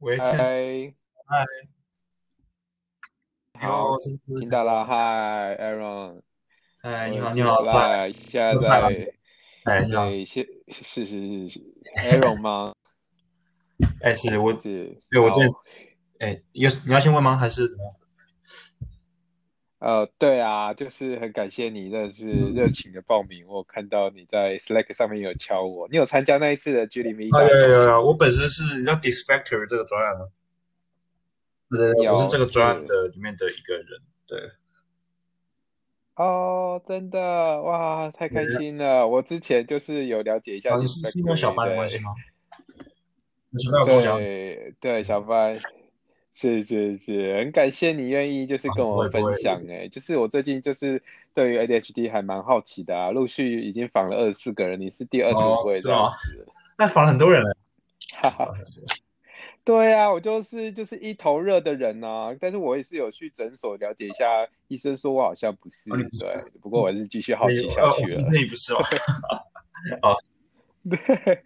喂，嗨，嗨，好，这是听到了，嗨，Aaron，哎，你好，你好，快，赖，现在我快了，在，哎，你好，是是是是，Aaron 吗？哎，是我，是，对，我这，好，哎，有你要先问吗？还是怎么样？呃，对啊，就是很感谢你，真的是热情的报名，我看到你在 Slack 上面有敲我，你有参加那一次的 Julie Me 啊，有？有有有，我本身是你知道 Disfactor 这个专案吗？对对对，我是这有，个专案，的里面的一个人，对，哦，真的，哇，太开心了！我之前就是有了解一下啊，你是是因为小班的关系。吗？你小班有跟我讲，对对，小帆，是是是，很感谢你愿意就是啊，跟我分享诶，就是我最近就是对于 ADHD 还蛮好奇的啊，陆续已经访了二十四个人，你是第二十五哦，位这样？子，那访了很多人了，哈哈，对啊，我就是就是一头热的人啊，但是我也是有去诊所了解一下，医生说我好像不是，不是，对，不过我还是继续。好奇下哦，去了，那你不是吗？哦，对，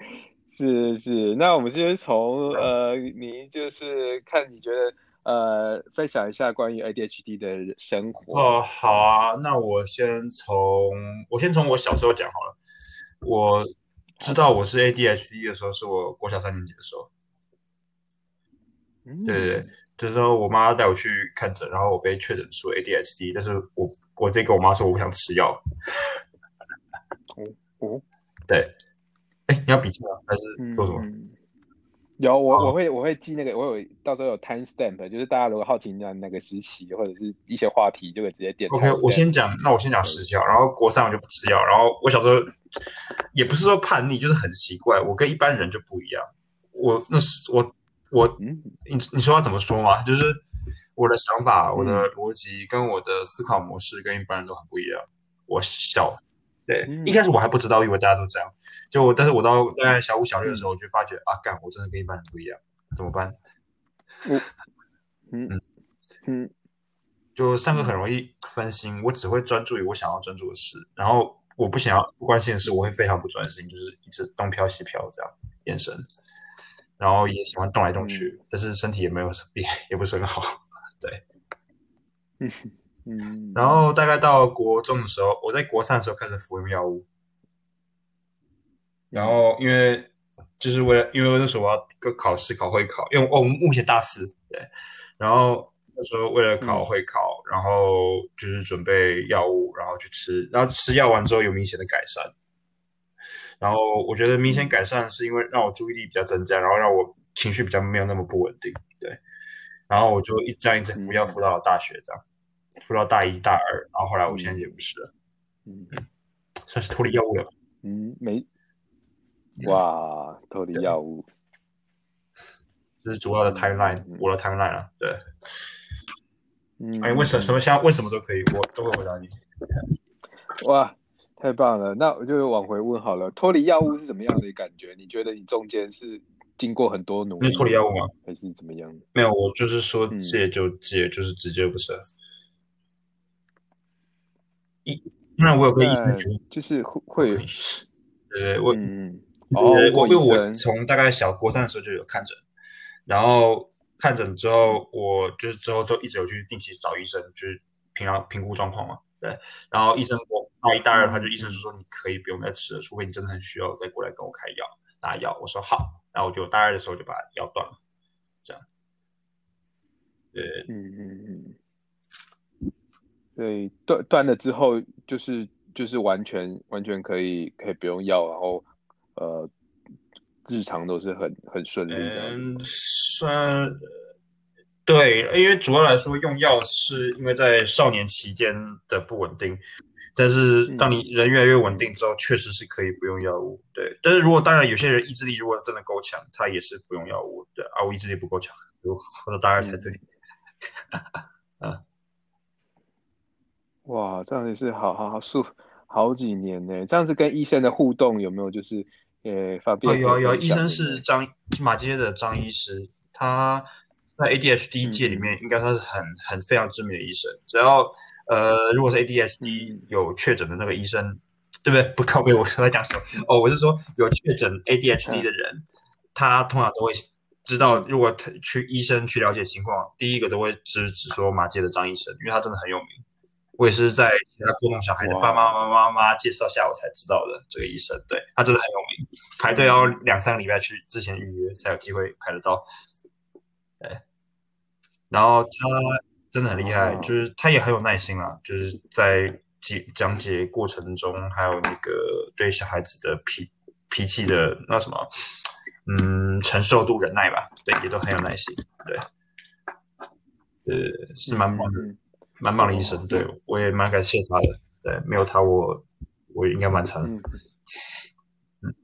是是，那我们先从呃，你就是看你觉得呃，分享一下关于 ADHD 的生活。哦，好，啊，那我先从我先从我小时候讲好了。我知，道我是 ADHD 的时候，是我国小三年级的时候。对对对，嗯，这时候我妈带我去看诊，然后我被确诊出 ADHD，但是我我直接跟我妈说我不想吃药。哦哦，对，哎，你要笔记吗？还是做什么？嗯嗯，有我我会我会记那个，我有到时候有 time stamp，就是大家如果好奇那那个时期或者是一些话题，就可以直接点 OK，我。先讲，那我先讲对，时效，然后国三我就不吃药，然后我小时候也不是说叛逆，就是很奇怪，我跟一般人就不一样。我那是我我嗯你你说要怎么说嘛？就是我的想法、我的嗯逻辑跟我的思考模式跟一般人都很不一样。我小对一嗯开始我还不知道，以为大家都这样，就但是我到大概小五小六的时候，我就发觉啊，干我真的跟一般人不一样，怎么办？我 嗯嗯。嗯就上课很嗯容易分心，我只会专注于我想要专注的事，然后我不想要不关心的事，我会非常不专心，就是一直东飘西飘这样眼神，然后也喜欢动来动去，但是身体也没有也也不是很好，对。嗯嗯然后大概到国中的时候，我在国三的时候开始服用药物，然嗯后因为就是为了因为那时候我要个考试考会考，因为我我们目前大四，对，然后那时候为了考嗯。会考，然后就是准备药物，然后去吃，然后吃药完之后有明显的改善，然后我觉得明显嗯。改善是因为让我注意力比较增加，然后让我情绪比较没有那么不稳定，对，然后我就一这样一直服药嗯。服到了大学这样，服到大一大二，然后后来我现在也不是，嗯算是脱离药物了，嗯，没嗯，哇，脱离。药物，这是主要的 timeline，嗯我的 timeline 啊，对，嗯哎，问什什嗯么想问什么都可以，我都会回答你。哇，太棒了！那我就往回问好了，脱离药物是怎么样的感觉？你觉得你中间是经过很多努力吗？脱离药物吗？还是怎么样？没有，我就是说嗯戒就戒，就是直接不是。医，当然我有跟医生那询问，就是会会有，跟医生，对对，我，我因为我，从大概小国三的时候就有看诊，然后看诊之嗯后，我就是之后就一直有去定期找医生，就是平常评估状况嘛，对，然后医生我大一大二他就医生就说你可以不用再吃了，除非你真的很需要再过来跟我开药拿药，我说好，然后我就大二的时候就把药断了，这样，对，嗯嗯嗯，对，断断了之后，就是就是完全完全可以可以不用药，然后呃，日常都是很很顺利嗯，吗？算对，因为主要来说用药是因为在少年期间的不稳定，但是当嗯你人越来越稳定之后，确实是可以不用药物。对，但是如果当然有些人意志力如果真的够强，他也是不用药物。对啊，我意志力不够强，我我到大二才对。嗯，哇，这样子是好好好数好几年呢。这样子跟医生的互动有没有就是呃方有啊有医生是呢？张马街的张医师，他在 ADHD 嗯界里嗯面应该算是很很非常知名的医生。只要呃，如果是 ADHD 嗯有确诊的那个医生，对不对？不靠背，我在讲什么？哦，我是说有确诊 ADHD 的人，他通常都会知道，如果他去医生去了解情况，第一个都会只只说马街的张医生，因为他真的很有名。我也是在其他过动小孩的爸爸妈妈妈介绍下，我才知道的这个医生。对他真的很有名，排队要两三个礼拜去之前预约才有机会排得到。对，然后他真的很厉害，就是他也很有耐心啊，就是在解讲解过程中，还有那个对小孩子的脾脾气的那什么，嗯，承受度、忍耐吧，对，也都很有耐心。对，呃，是蛮棒的。蛮棒的医生，对我也蛮感谢他的。对，没有他，我我应该蛮惨。嗯，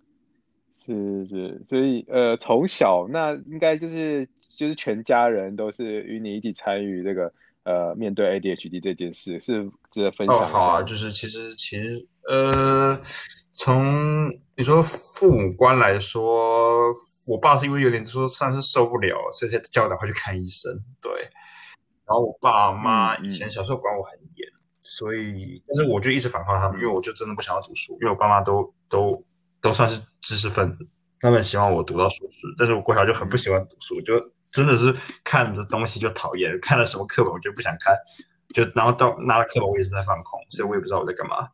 是是，所以呃，从小那应该就是就是全家人都是与你一起参与这个呃面对 ADHD 这件事，是值得分享。哦，好啊，就是其实其实呃，从你说父母官来说，我爸是因为有点说算是受不了，所以才叫我赶快去看医生。对。然后我爸妈以前小时候管我很严，所以但是我就一直反抗他们，因为我就真的不想要读书，因为我爸妈都都都算是知识分子，他们希望我读到硕士，但是我过小就很不喜欢读书，就真的是看着东西就讨厌，看了什么课本我就不想看，就然后到拿了课本我也是在放空，所以我也不知道我在干嘛，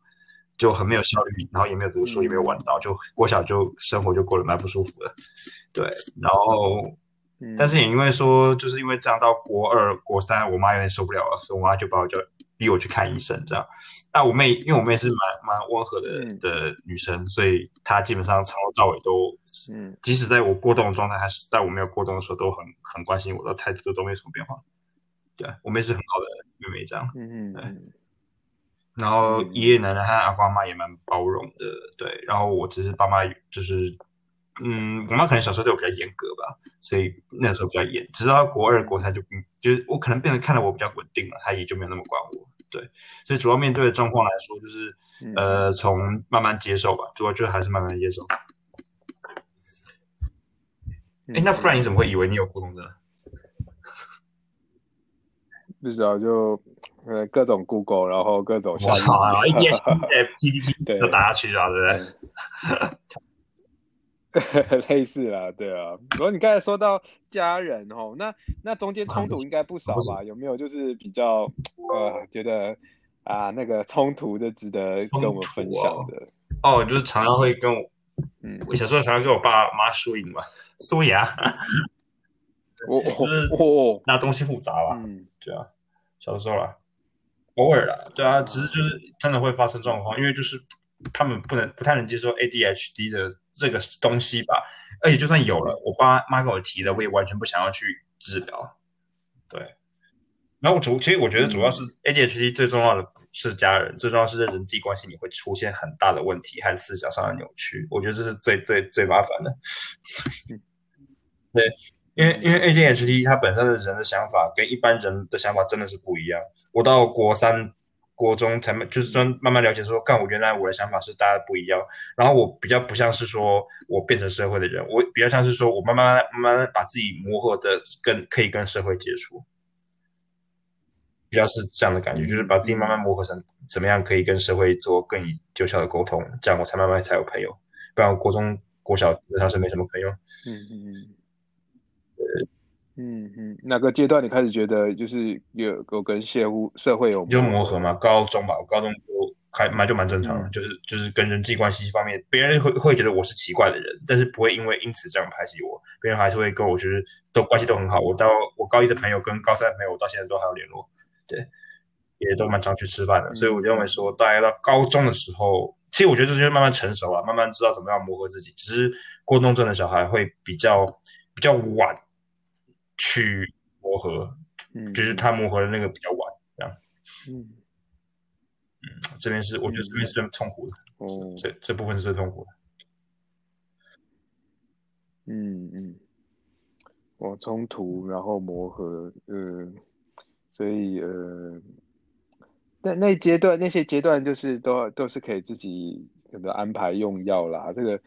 就很没有效率，然后也没有读书，也没有玩到，就过小就生活就过得蛮不舒服的，对，然后。但是也因为说，就是因为这样到国二、国三，我妈有点受不了了，所以我妈就把我叫逼我去看医生。这样，那我妹因为我妹是蛮蛮温和的的女生，所以她基本上从头到尾都，嗯，即使在我过动的状态，还是在我没有过动的时候，都很很关心我的态度都没什么变化。对，我妹是很好的妹妹，这样，嗯嗯，对。然后爷爷奶奶和阿公阿妈也蛮包容的，对。然后我只是爸妈就是。嗯，我妈可能小时候对我比较严格吧，所以那时候比较严。直到国二、国三就，就是我可能变得看到我比较稳定了，她也就没有那么管我。对，所以主要面对的状况来说，就是呃，从慢慢接受吧，主要就还是慢慢接受。哎，那不然你怎么会以为你有过动症？不知道，就呃各种 Google，然后各种哇，一点 PPT 都打下去了，对不对？类似啦，对啊。然后你刚才说到家人哦，那那中间冲突应该不少吧？有没有就是比较呃觉得啊那个冲突就值得跟我们分享的？哦，就是常常会跟我，嗯，我小时候常常跟我爸妈输赢嘛，输牙。我 我那东西复杂吧？嗯，对啊，小时候啦，偶尔啦，对啊，只是就是真的会发生状况，因为就是他们不能不太能接受 ADHD 的。这个东西吧，而且就算有了，我爸妈跟我提的，我也完全不想要去治疗。对，然后主其实我觉得主要是 ADHD 最重要的是家人，最重要是在人际关系里会出现很大的问题和思想上的扭曲，我觉得这是最最最麻烦的。对，因为因为 ADHD 它本身的人的想法跟一般人的想法真的是不一样。我到国三。国中才慢，就是说慢慢了解，说干我原来我的想法是大家不一样，然后我比较不像是说我变成社会的人，我比较像是说我慢慢慢慢把自己磨合的跟可以跟社会接触，比较是这样的感觉，就是把自己慢慢磨合成怎么样可以跟社会做更有效的沟通，这样我才慢慢才有朋友，不然国中国小基本上是没什么朋友。嗯嗯嗯。嗯嗯，哪个阶段你开始觉得就是有有跟社会社会有就磨合嘛？高中吧，我高中就还蛮就蛮正常的，就是就是跟人际关系方面，别人会会觉得我是奇怪的人，但是不会因为因此这样排挤我，别人还是会跟我就是都关系都很好。我到我高一的朋友跟高三的朋友，我到现在都还有联络，对，也都蛮常去吃饭的。所以我认为说，大概到高中的时候，其实我觉得这就是慢慢成熟了，慢慢知道怎么样磨合自己。只是过动症的小孩会比较比较晚。去磨合，嗯，就是他磨合的那个比较晚，这样，嗯，嗯，这边是我觉得这边是最痛苦的，哦，这这部分是最痛苦的，嗯嗯，我冲突然后磨合，呃，所以呃，那那阶段那些阶段就是都都是可以自己可能安排用药啦，这个。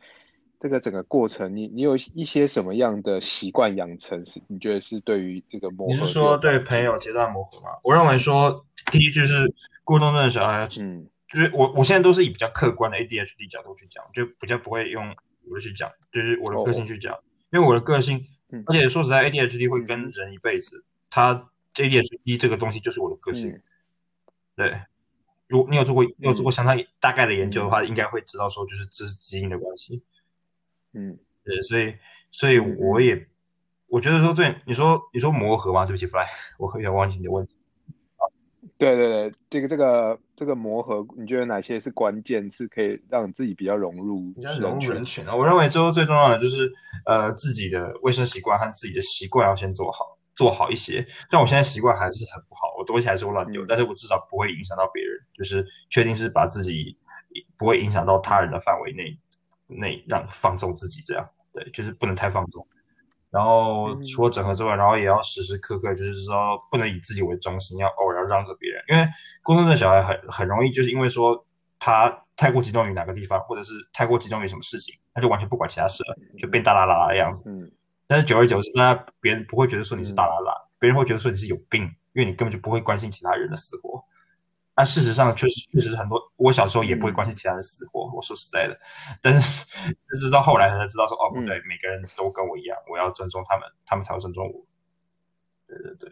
这个整个过程，你你有一些什么样的习惯养成？是你觉得是对于这个磨合？你是说对朋友阶段磨合吗？我认为说，第一就是过动症的小孩，嗯，就是我我现在都是以比较客观的 ADHD 角度去讲，就比较不会用我的去讲，就是我的个性去讲，因为我的个性嗯而且说实在，ADHD 会跟人一辈子。他 ADHD 这个东西就是我的个性。嗯对，如果你有做过你有做过嗯相当大概的研究的话，应该会知道说，就是这是基因的关系。嗯对，所以所以嗯我也我觉得说最你说你说磨合吗？对不起，Fly，我有点忘记你的问题。对对对，这个这个这个磨合，你觉得哪些是关键，是可以让自己比较融入比较融入群人群啊。我认为最后最重要的就是呃自己的卫生习惯和自己的习惯要先做好，做好一些。但我现在习惯还是很不好，我东西还是会乱丢，嗯但是我至少不会影响到别人，就是确定是把自己不会影响到他人的范围内内让放纵自己这样。对，就是不能太放纵。然后嗯除了整合之外，然后也要时时刻刻就是说不能以自己为中心，要偶尔要让着别人，因为孤独症的小孩很很容易就是因为说他太过集中于哪个地方，或者是太过集中于什么事情，他就完全不管其他事了，就变大啦啦啦的样子。嗯但是久而久之，那别人不会觉得说你是大啦啦，别人会觉得说你是有病，因为你根本就不会关心其他人的死活。但事实上，确实确实很多，我小时候也不会关心其他人死活。我说实在的，但是直到后来才知道说，哦，不对，每个人都跟我一样，我要尊重他们，他们才会尊重我。对对对，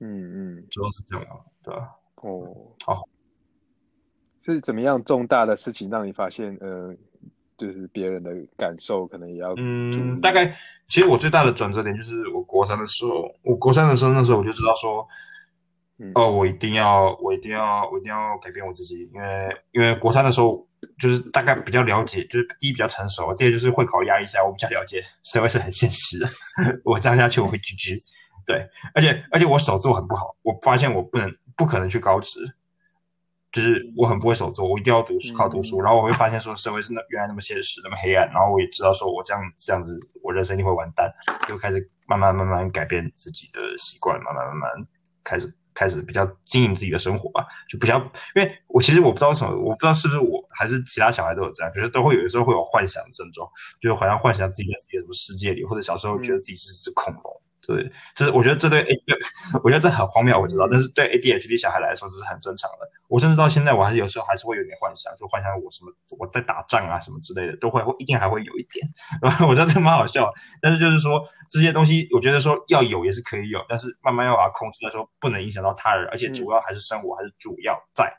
嗯嗯，主要是这样，对吧？哦，好，是怎么样重大的事情让你发现，呃，就是别人的感受可能也要嗯，大概其实我最大的转折点就是我国三的时候，我国三的时候那时候我就知道说，嗯。哦，我一定要，我一定要，我一定要改变我自己，因为因为国三的时候就是大概比较了解，就是第一比较成熟，第二就是会考压力下，我比较了解社会是很现实的，我这样下去我会 GG，对，而且而且我手作很不好，我发现我不能不可能去高职，就是我很不会手作，我一定要读书靠读书，然后我会发现说社会是那原来那么现实，那么黑暗，然后我也知道说我这样这样子，我人生一定会完蛋，就开始慢慢慢慢改变自己的习惯，慢慢慢慢开始开始比较经营自己的生活吧，就比较，因为我其实我不知道为什么，我不知道是不是我还是其他小孩都有这样，就是都会有的时候会有幻想的症状，就是好像幻想自己在自己的什么世界里，或者小时候觉得自己是只恐龙。对，这我觉得这对 A，我觉得这很荒谬，我知道，但是对 ADHD 小孩来说这是很正常的。我甚至到现在，我还是有时候还是会有点幻想，就幻想我什么我在打仗啊什么之类的，都会会一定还会有一点。然后我觉得这蛮好笑，但是就是说这些东西，我觉得说要有也是可以有，但是慢慢要把它控制在说不能影响到他人，而且主要还是生活，还是主要在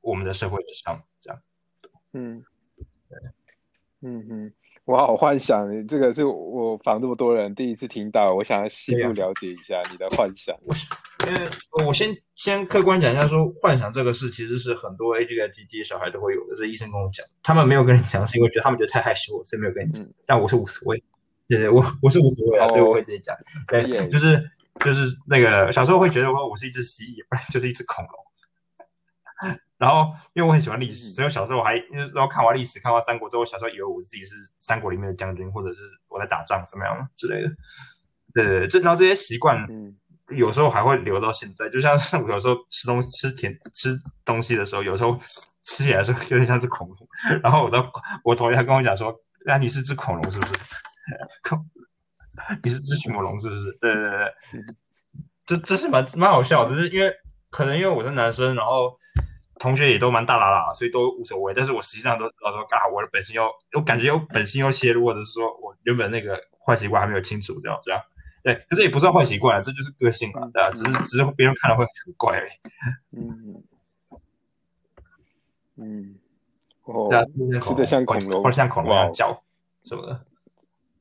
我们的社会上这样。嗯，对嗯哼，我好幻想，你这个是我访这么多人第一次听到，我想要细入了解一下你的幻想。我因为我先先客观讲一下，说幻想这个事其实是很多 ADHD 小孩都会有的，这医生跟我讲，他们没有跟你讲，是因为觉得他们觉得太害羞了，所以没有跟你讲。但我是无所谓，对对，我我是无所谓啊，所以我会直接讲。对，就是就是那个小时候会觉得我我是一只蜥蜴，不然就是一只恐龙。然后，因为我很喜欢历史，所以我小时候我还然后看完历史，看完三国之后，小时候以为我自己是三国里面的将军，或者是我在打仗怎么样之类的。对对对，这然后这些习惯，有时候还会留到现在。就像是我有时候吃东西、吃甜、吃东西的时候，有时候吃起来是有点像只恐龙。然后我的我同学他跟我讲说：“啊，你是只恐龙是不是？恐，你是只迅猛龙是不是？”对对对，这这是蛮蛮好笑的，就是因为可能因为我是男生，然后。同学也都蛮大啦啦，所以都无所谓。但是我实际上都知道说，啊，我的本性又，我感觉有本性又泄露，或者是说我原本那个坏习惯还没有清除掉，这样。对，可是也不算坏习惯，这就是个性嘛，对啊，只是只是别人看了会很怪而已。嗯嗯，哦，吃的像恐龙，或者像恐龙一样叫什么的，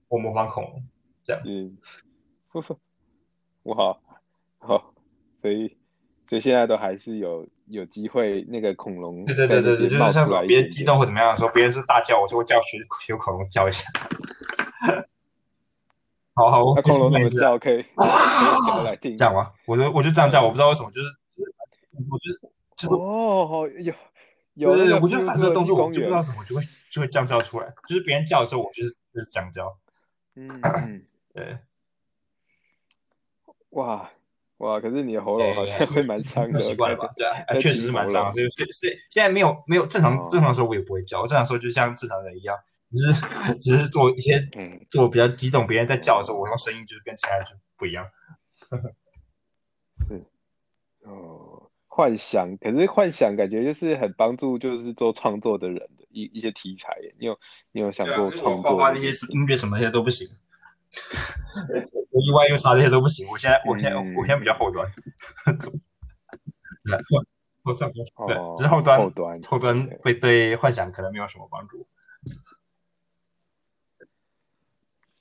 我模仿恐龙这样。嗯，哇，好，所以所以现在都还是有。有机会，那个恐龙对对对对对，就是像别人激动或怎么样的时候，别人是大叫，我就会叫学学恐龙叫一下。好好，那恐龙怎么叫？可以叫来听。这样吗？我就我就这样叫，我不知道为什么，就是我就就哦，有有对对，那个我就反射动作，我就不知道什么，就会就会这样叫出来。就是别人叫的时候，我就是就是这样叫。嗯嗯，对。哇。哇！可是你的喉咙好像会蛮伤的，习惯了吧？对啊，确实是蛮伤。所以所以现在没有没有正常正常时候我也不会叫，我正常时候就像正常人一样，只是只是做一些 嗯做比较激动，别人在叫的时候，我用声音就是跟其他人就不一样。是哦，幻想，可是幻想感觉就是很帮助，就是做创作的人的一一些题材。你有你有想过创作？画画那些音乐什么那些都不行。我意外又啥这些都不行。我现在我现在嗯我现在比较后端，对后后端对哦，只是后端后端后端会对幻想可能没有什么帮助。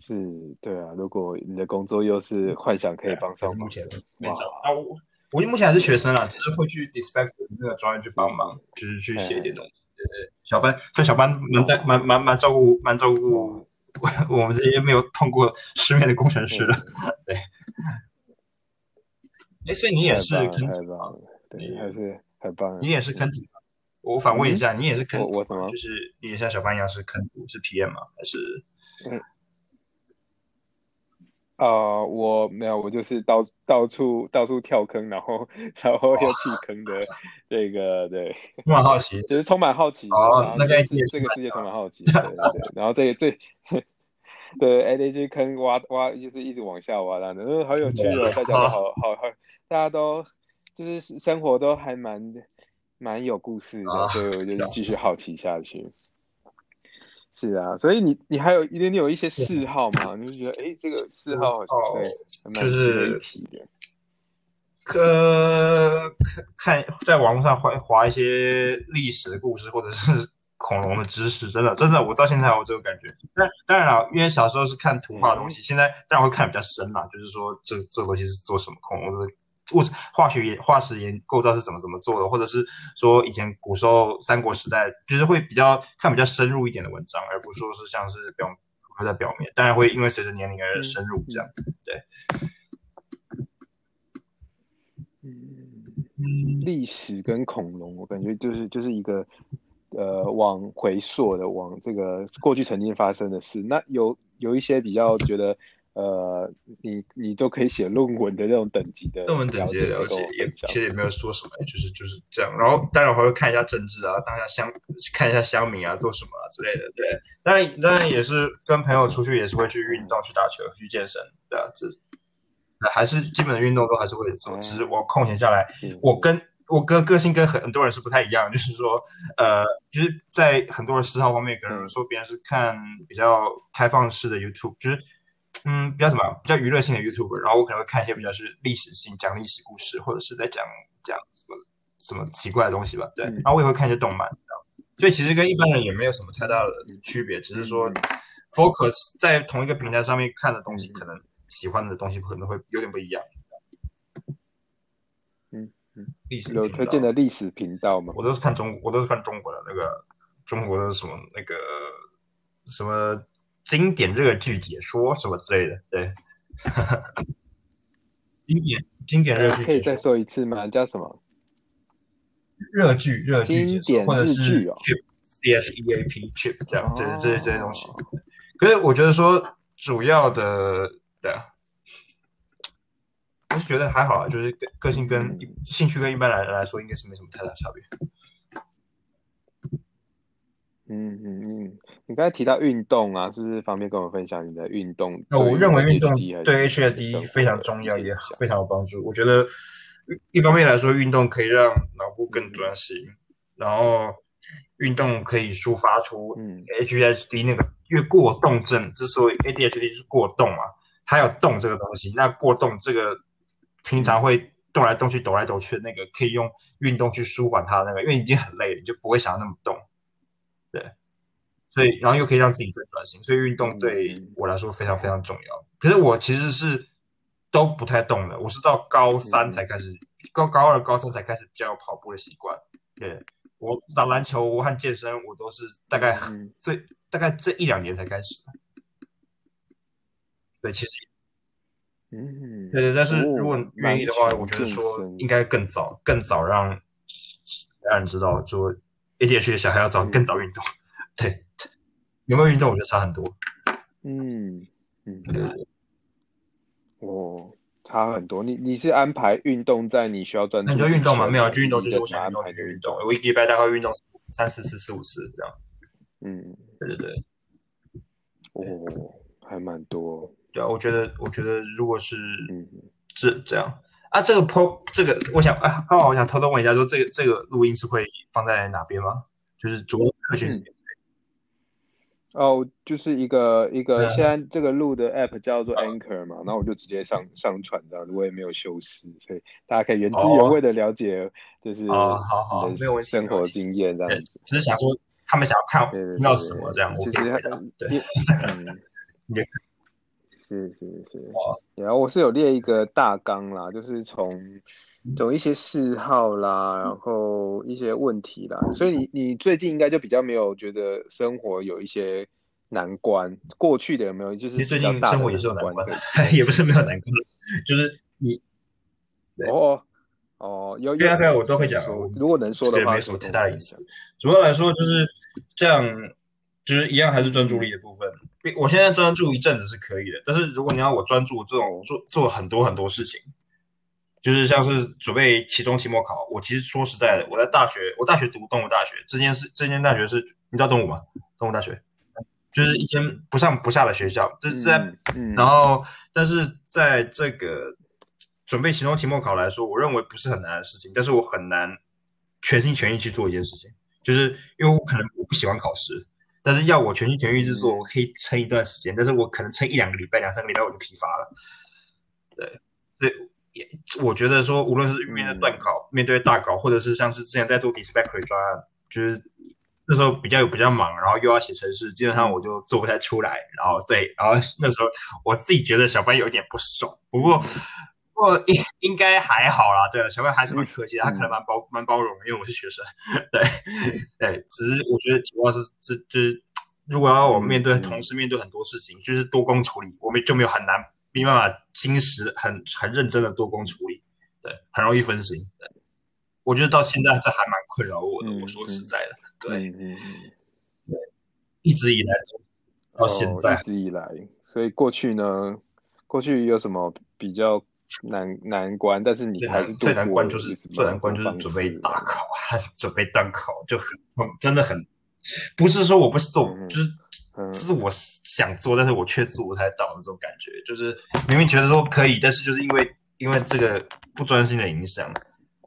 是，对啊。如果你的工作又是幻想可以帮上忙目前的，没哇，找啊，我我目前还是学生啦，只是会去 Dispatch 那个专业去帮忙，就是去写一点东西。对对，小班像小班蛮在蛮蛮蛮照顾蛮照顾 我们这些没有碰过世面的工程师的。对，哎，所以你也是坑对，你还是很棒。你也是坑底吗？我反问一下，你也是坑？我我怎么就是你也像小班一样是坑底是 PM 吗？还是啊、我没有，我就是到到处到处跳坑，然后然后又弃坑的这个，对，充满好奇，就是充满好奇，哦那个这这个世界充满好奇，对对对，然后这这对 A D G 坑挖挖就是一直往下挖，然后嗯，好有趣哦，大家都好好好，大家都就是生活都还蛮蛮有故事的，啊所以我就继续好奇下去。是啊，所以你你还有一定你有一些嗜好嘛？你就觉得哎，这个嗜好哦对，还蛮就是。呃，看在网络上划划一些历史的故事，或者是 恐龙的知识，真的真的，我到现在还有这个感觉。但当然了，因为小时候是看图画的东西，现在当然会看得比较深啦，就是说这这个东西是做什么，恐龙的物质化学研化石研构造是怎么怎么做的，或者是说以前古时候三国时代，就是会比较看比较深入一点的文章，而不是说是像是表会在表面，当然会因为随着年龄而深入这样。对嗯，历史跟恐龙，我感觉就是就是一个呃往回溯的，往这个过去曾经发生的事。那有有一些比较觉得呃，你你都可以写论文的那种等级的论文等级的了了解，也其实也没有说什么，就是就是这样。然后当然我还会看一下政治啊，当一下乡看一下乡民啊，做什么啊之类的。对，当然当然也是跟朋友出去，也是会去运动、去打球、去健身，对啊，这还是基本的运动都还是会做。只是我空闲下来，嗯我跟我个个性跟很很多人是不太一样，就是说，呃，就是在很多人嗜好方面，可能说别人是看比较开放式的 YouTube，就是嗯比较什么比较娱乐性的 YouTube，然后我可能会看一些比较是历史性讲历史故事，或者是在讲讲什么什么奇怪的东西吧，对，嗯然后我也会看一些动漫，所以其实跟一般人也没有什么太大的区别，只是说嗯 focus 在同一个平台上面看的东西，嗯可能喜欢的东西可能会有点不一样。嗯嗯，历史有推荐的历史频道吗？我都是看中，我都是看中国的那个中国的什么那个什么经典热剧解说什么之类的，对，经典经典热剧可以再说，一次吗？叫什么？热剧热剧解说，经典或者是剧哦 chip C H E A P chip 这样，就是这些这些东西。哦可是我觉得说主要的，对啊，我是觉得还好啊，就是个个性跟嗯兴趣跟一般人来说，应该是没什么太大差别。嗯嗯嗯，你刚才提到运动啊，是不是方便跟我分享你的运动？那我认为运动对 HRD 非常重要，也非常有帮助。我觉得一方面来说，运动可以让脑部更专心，然后运动可以抒发出嗯 HHD 那个，因为过动症之所以 ADHD 是过动嘛，它有动这个东西，那过动这个平常会动来动去、抖来抖去的那个，可以用运动去舒缓它那个，因为已经很累了，你就不会想要那么动。对，所以然后又可以让自己更专心，所以运动对我来说非常非常重要。可是我其实是都不太动的，我是到高三才开始，高高二、高三才开始比较有跑步的习惯。对我打篮球和健身，我都是大概嗯 最大概这一两年才开始。对，其实嗯，对对，但是哦如果愿意的话，蛮我觉得说应该更早、更早让让人知道说 ADHD 的小孩要早更早运动。对，有没有运动，我觉得差很多。嗯嗯，对对对哦，差很多。你你是安排运动在你需要专注那你之前？说运动嘛？没有，还就运动就是你我想安排的就运动。我一个礼拜大概会运动三四次、四五次这样。嗯，对对对，哦，还蛮多。对啊，我觉得我觉得如果是嗯这这样啊，这个 pro 这个，我想啊，刚好我想偷偷问一下，说这个这个录音是会放在哪边吗？就是主要客群嗯哦，就是一个一个嗯现在这个录的 app 叫做 Anchor 嘛，然后我就直接上上传这样子，我也没有修饰，所以大家可以原汁原味的了解，就是好好好没有问题生活经验这样子。只是想说他们想要看对对对听到什么这样，我其实。对，也嗯也，是是是哦，然后我是有列一个大纲啦，就是从从一些嗜好啦，然后一些问题啦，所以你你最近应该就比较没有觉得生活有一些难关，过去的有没有？就是最近生活也是有难关的，也不是没有难关，就是你 对哦哦，有有对啊对啊，我都会讲。如果能说的话，这个没什么太大的意思跟我分享。主要来说就是这样，就是一样还是专注力的部分。我现在专注一阵子是可以的，但是如果你要我专注这种做做很多很多事情，就是像是准备期中、期末考，我其实说实在的，我在大学，我大学读动物大学，这件事，这间大学是你知道动物吗？动物大学就是一间不上不下的学校，这是在嗯嗯，然后，但是在这个准备期中、期末考来说，我认为不是很难的事情，但是我很难全心全意去做一件事情，就是因为我可能我不喜欢考试，但是要我全心全意去做，嗯我可以撑一段时间，但是我可能撑一两个礼拜、两三个礼拜我就疲乏了。对，所以也我觉得说，无论是面对段稿、面对大稿，或者是像是之前在做 Dispatch 专案，就是那时候比较有比较忙，然后又要写程式，基本上我就做不太出来。然后对，然后那时候我自己觉得小班有点不爽，不过不过应应该还好啦。对，小班还是蛮客气的，他可能蛮包蛮包容的，因为我是学生。对对，只是我觉得主要是这就是如果要我面对同事面对很多事情，就是多工处理，我们就没有很难没办法精实很很认真的多工处理，对，很容易分心。对，我觉得到现在这还蛮困扰我的。嗯我说实在的，对，嗯嗯嗯。一直以来到现在哦、一直以来，所以过去呢，过去有什么比较难 难关？但是你最还是难最难关就是最难关就是准备大考和 准备单考，就很真的很不是说我不是做，嗯就是嗯就是我想做，但是我却做不太到的这种感觉，就是明明觉得说可以，但是就是因为因为这个不专心的影响，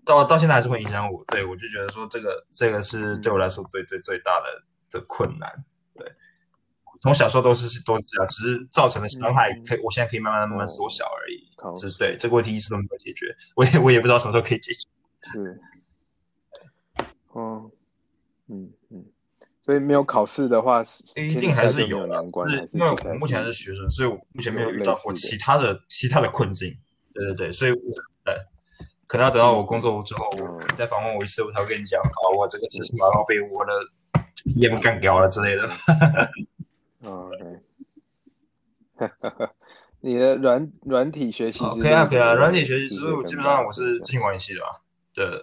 到到现在还是会影响我。对我就觉得说这个这个是对我来说最最最大的的困难。对，从小时候都是都是这样，只是造成的伤害可以，我现在可以慢慢慢慢缩小而已。考是对这个问题一直都没有解决，我也我也不知道什么时候可以解决。是，哦，嗯嗯，所以没有考试的话，一定还是有难，关，因为我目前还是学生，所以我目前没有遇到过其他的其他的困境。对对对，所以我呃，可能要等到我工作之后，嗯我再访问我一次，我才会跟你讲，好，我这个只是马上被我的 PM 干掉了之类的。哦 OK，你的软软体学习可以啊，可以啊，软体学习之是不是跟路基本上我是资讯管理系的吧，对对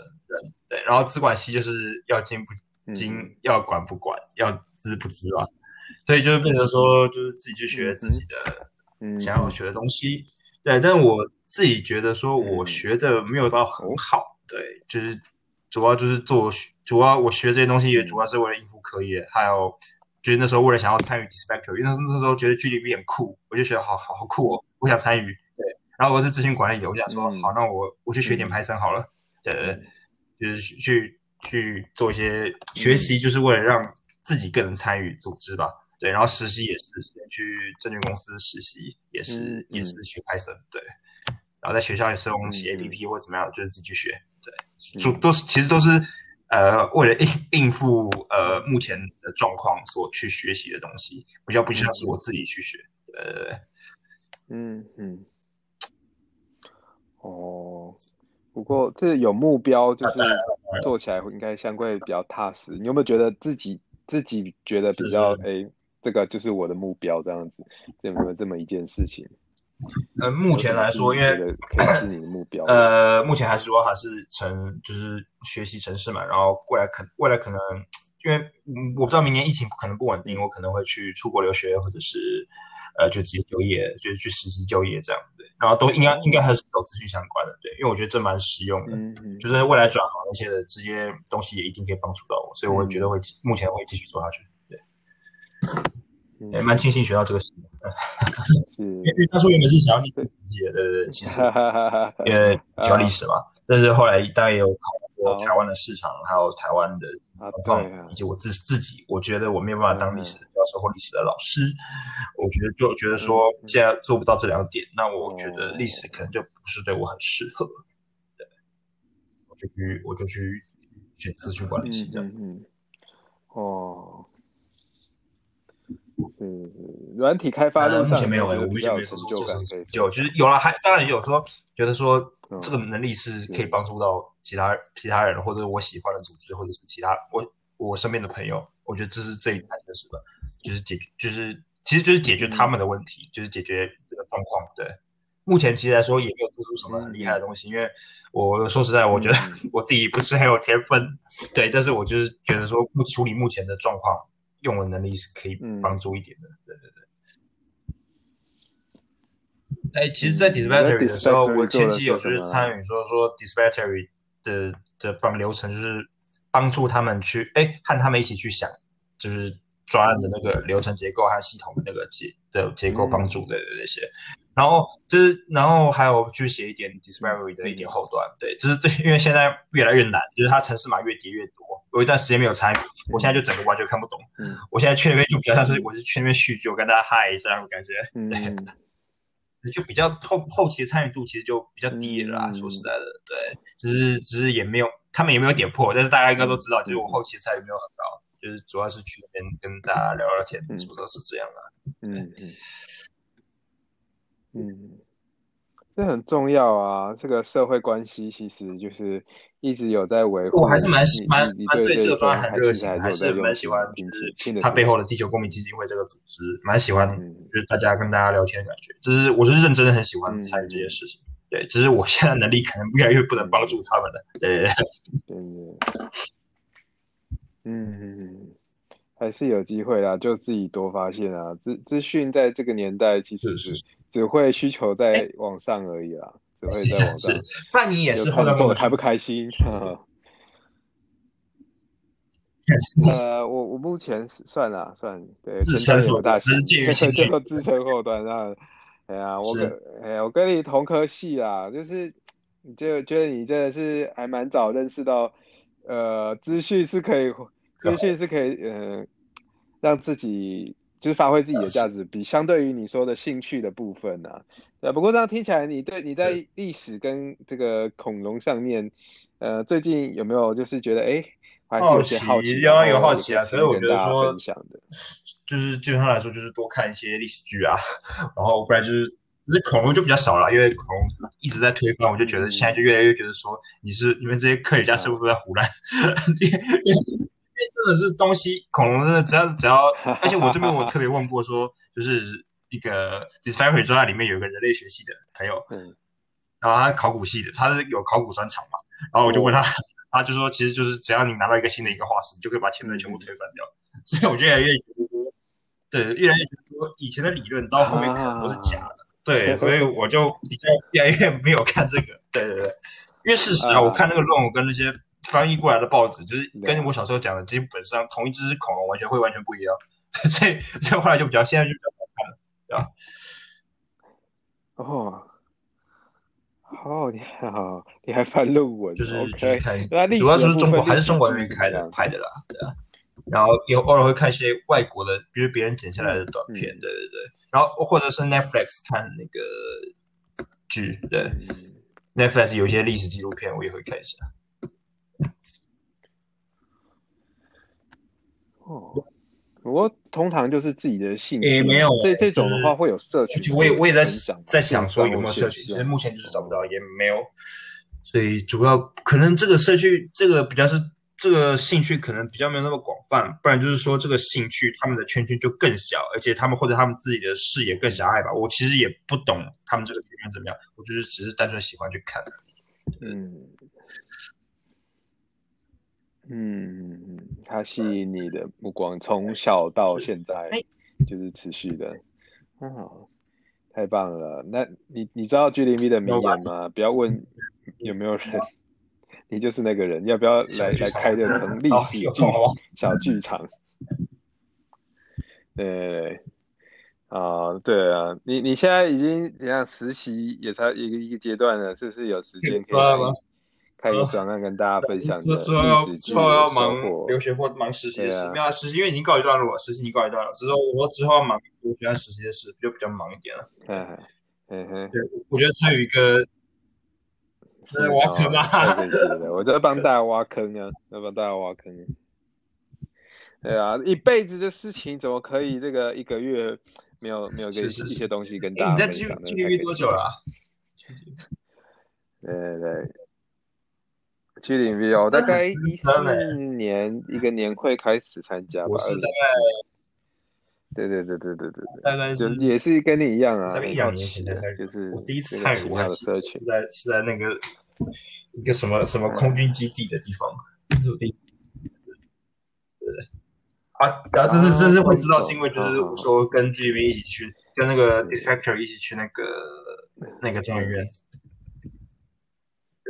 对，然后资管系就是要精不精嗯，要管不管，要资不资吧，所以就是变成说，就是自己去学自己的嗯，想要学的东西。对，但我自己觉得说，我学的没有到很好。对，就是主要就是做，主要我学这些东西也主要是为了应付课业，还有就是那时候为了想要参与 Dispatcher，因为那那时候觉得 GDB 很酷，我就觉得好好好酷哦，我想参与。对，然后我是咨询管理的，我想说、嗯好，那我我去学点 Python 好了。对就是去去做一些学习，就是为了让自己更能参与组织吧。对，然后实习也是去证券公司实习，也是、嗯也是学 Python，对。然后在学校也是用写嗯 APP 或怎么样，就是自己去学，对，嗯就都是其实都是呃为了应 应付呃目前的状况所去学习的东西，比较不像是我自己去学，呃，嗯嗯，哦，不过这有目标，就是做起来应该相对比较踏实。你有没有觉得自己自己觉得比较是哎，这个就是我的目标这样子？有没有这么一件事情？呃，目前来说，因为是你觉得可以是你的目标，呃，目前还是主要还是城，就是学习城市嘛，然后未来可未来可能，因为嗯我不知道明年疫情可能不稳定，我可能会去出国留学，或者是呃就直接就业，就是去实习就业这样对，然后都应该应该还是走资讯相关的，对，因为我觉得这蛮实用的，嗯。嗯，就是未来转行那些的这些东西也一定可以帮助到我，所以我觉得会、目前会继续做下去，对，嗯也蛮庆幸学到这个事的，是，因为当初原本是想要念经济的，对对对，其实。因为比较历史嘛，但是后来当然也有考虑过台湾的市场，还有台湾的状况，以及我自自己，我觉得我没有办法当历史的教授或历史的老师，我觉得就觉得说嗯现在做不到这两点，那我觉得哦。历史可能就不是对我很适合，对，我就去我就去选资讯管理系这样。嗯，哦，是是，软体开发呃，路上目前没有诶、我目前没有什么就感可以做什么就就是有了，还当然有说觉得说嗯这个能力是可以帮助到其他其他人，或者我喜欢的组织，或者是其他我我身边的朋友，我觉得这是最难的事吧，就是解决，就是其实就是解决他们的问题，就是解决这个状况。对，目前其实来说也没有做出什么很厉害的东西，因为我说实在，我觉得嗯 我自己不是很有天分，对，但是我就是觉得说，不处理目前的状况，用的能力是可以嗯帮助一点的。对对对。哎，其实，在嗯 Dispatchery 的时候，我前期有就是参与说说 Dispatchery 的的帮流程，就是帮助他们去哎和他们一起去想，就是专案的那个流程结构和系统的那个结的结构帮助的那些。然后就是，然后还有去写一点 Dispatchery 的一点后端，对，就是对，因为现在越来越难，就是它城市码越叠越多。有一段时间没有参与，我现在就整个完全看不懂。嗯我现在去那边就比较像是我是去那边叙旧，跟大家嗨一下，我感觉。嗯就比较后后期的参与度其实就比较低了啦。嗯说实在的，对，只是只是也没有，他们也没有点破，但是大家应该都知道，就是我后期的参与没有很高，就是主要是去那边跟大家聊聊天，嗯主要是这样啊。嗯嗯嗯，这很重要啊！这个社会关系其实就是一直有在维护。我还是蛮喜你蛮你蛮对这个专专案很热情，还是蛮喜欢，就是他背后的地球公民基金会这个组织，蛮喜欢，嗯就是大家跟大家聊天的感觉。就是我是认真的很喜欢嗯参与这些事情。对，只是我现在能力可能越来越不能帮助他们了。对对对。对 对，嗯，还是有机会啦，就自己多发现啊。资资讯在这个年代其实是是只会需求在往上而已啦，只会在网上是。范尼也是后端做的开不开心。呃，我我目前是算了，算对，自称后有大型端这是介于 就自称后端。那，哎呀，我跟哎呀，我跟你同科系啦，就是你就觉得你真的是还蛮早认识到，呃，资讯是可以，资讯是可以，呃，让自己就是发挥自己的价值，比相对于你说的兴趣的部分啊。对，不过这样听起来，你对你在历史跟这个恐龙上面，呃，最近有没有就是觉得，哎？还是有些好奇，有啊有好奇啊，所以我觉得说 就是基本上来说，就是多看一些历史剧啊，然后不然就是，这恐龙就比较少了，因为恐龙一直在推翻，我就觉得现在就越来越觉得说你是你们这些科学家是不是在胡乱？因为因为真的是东西，恐龙真的只要只要，而且我这边我特别问过说，就是一个 Discovery 专栏里面有一个人类学系的朋友，嗯，然后他考古系的，他是有考古专长嘛，然后我就问他。他就说，其实就是只要你拿到一个新的一个化石，你就可以把前面的全部推翻掉。所以我越来越觉得说，对，越来越觉得说，以前的理论到后面可能都是假的。对，所以我就比较越来越没有看这个。对对对，因为事实啊，我看那个论文跟那些翻译过来的报纸，就是跟我小时候讲的基本上同一只恐龙完全会完全不一样。所以所以后来就比较现在就比较好看了，对吧？哦。哦，你好，你还翻论文，就是，OK，就是看，主要就是中国还是中国那历边开的拍的啦，对啊。然后也偶尔会看一些外国的，比如别人剪下来的短片，嗯对对对。然后或者是 Netflix 看那个剧，对嗯，Netflix 有一些历史纪录片，我也会看一下。哦，不过通常就是自己的兴趣，也没有这这种的话会有社群，我也我也在想在想说有没有社群，其实目前就是找不到，也没有。所以主要可能这个社区这个比较是这个兴趣可能比较没有那么广泛，不然就是说这个兴趣他们的圈圈就更小，而且他们或者他们自己的视野更狭隘吧。我其实也不懂他们这个圈圈怎么样，我就是只是单纯喜欢去看。嗯嗯嗯，它吸引你的目光从小到现在就是持续的，很好，太棒了。那你你知道 G 零 V 的名言吗？不要问有没有人，你就是那个人。要不要来来开这成历史剧小剧场？对啊，对啊，你你现在已经怎样实习也才一个一个阶段了，是不是有时间可以来开个专案跟大家分享的之后要历史剧之后要忙。留学或忙实习的事，对啊没有啊实习因为已经告一段落了，实习已经告一段落，之后我之后要忙留学和实习的事，就比较忙一点了。嗯嗯哼，对，我觉得参与一个是是挖坑啊哦太可惜了，我在帮大家挖坑啊，在帮大家挖坑。对啊，一辈子的事情怎么可以这个一个月没有没有跟一些东西跟哎，大你在距家分享？距离多久了啊？对对对，去领 V 我大概一四年一个年会开始参加吧，我是大概对对对对对对对大概是也是跟你一样啊，大概一两年前才很好参与奇啊就是我第一次这个参与，奇妙我还记得的社群是，在是在那个一个什么什么空军基地的地方，这是我第一对啊，然后就是这是会知道敬畏，就是我说跟 G B 一起去，跟那个 Dispatcher 一起去那个那个中研院，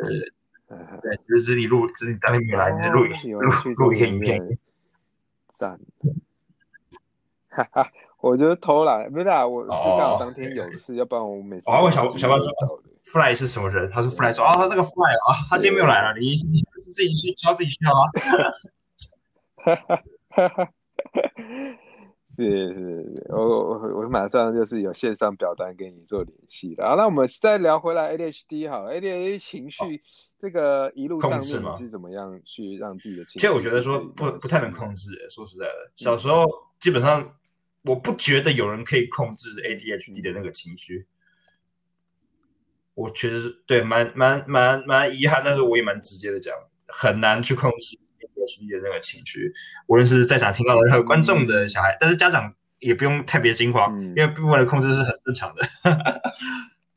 嗯对，就是自己录，自己当天没来，你就录一有录录一个影片。研，院赞，哈哈，我觉得偷懒不是啊，我就哦刚好当天有事，要不然我每次哦我小都是小班说 Fly 是什么人？他说 Fly 说啊，他那个 Fly 啊，他今天没有来了，你你自己去，叫自己去好吗？哈哈哈哈，是是是，我我我马上就是有线上表单跟你做联系的。好，那我们再聊回来 ADHD 好了，ADHD 情绪这个一路上控制吗面你是怎么样去让自己的情绪？其实我觉得说不不太能控。制，说实在的，小时候基本上我不觉得有人可以控制 ADHD 的那个情绪。我确实是对蛮蛮蛮蛮遗憾，但是我也蛮直接的讲，很难去控制 ADHD 的那个情绪。无论是在场听到的任何观众的小孩，但是家长也不用特别惊慌，嗯因为部分的控制是很正常的。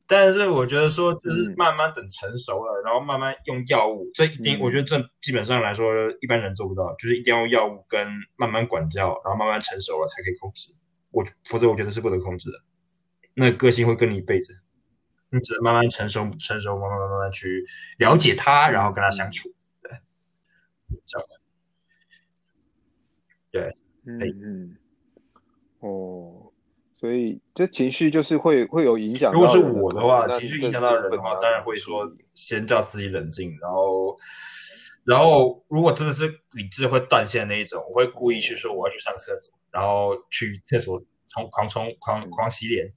但是我觉得说，就是嗯慢慢等成熟了，然后慢慢用药物，这一定，嗯我觉得这基本上来说，一般人做不到，就是一定要用药物跟慢慢管教，然后慢慢成熟了才可以控制。我否则我觉得是不能控制的，那个性会跟你一辈子。你只能慢慢成熟，成熟，慢慢慢慢去了解他，然后跟他相处。对，嗯嗯，哦，所以这情绪就是会会有影响如果是我的话，情绪影响到人的话，当然会说先叫自己冷静，然后，然后如果真的是理智会断线那一种，我会故意去说我要去上厕所，然后去厕所冲狂冲狂狂洗脸，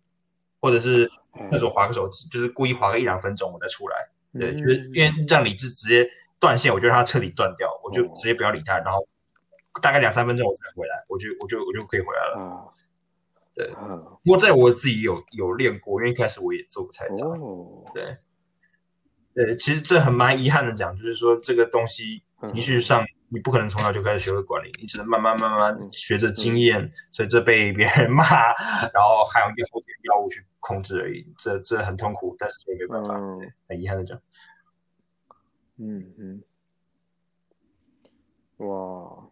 或者是厕所划个手机，就是故意划个一两分钟我再出来。对，嗯就是因为让理智直接断线，我就让它彻底断掉，我就哦直接不要理它，然后大概两三分钟我才回来，我就我就我就可以回来了。啊，对啊，不过在我自己有有练过，因为一开始我也做不太到。哦，对，对，其实这很蛮遗憾的讲，就是说这个东西嗯情绪上你不可能从小就开始学会管理，你只能慢慢慢慢嗯学着经验，随着被别人骂，然后还有一个后天药物去控制而已。这这很痛苦，但是这也没办法，嗯很遗憾的讲。嗯嗯，哇，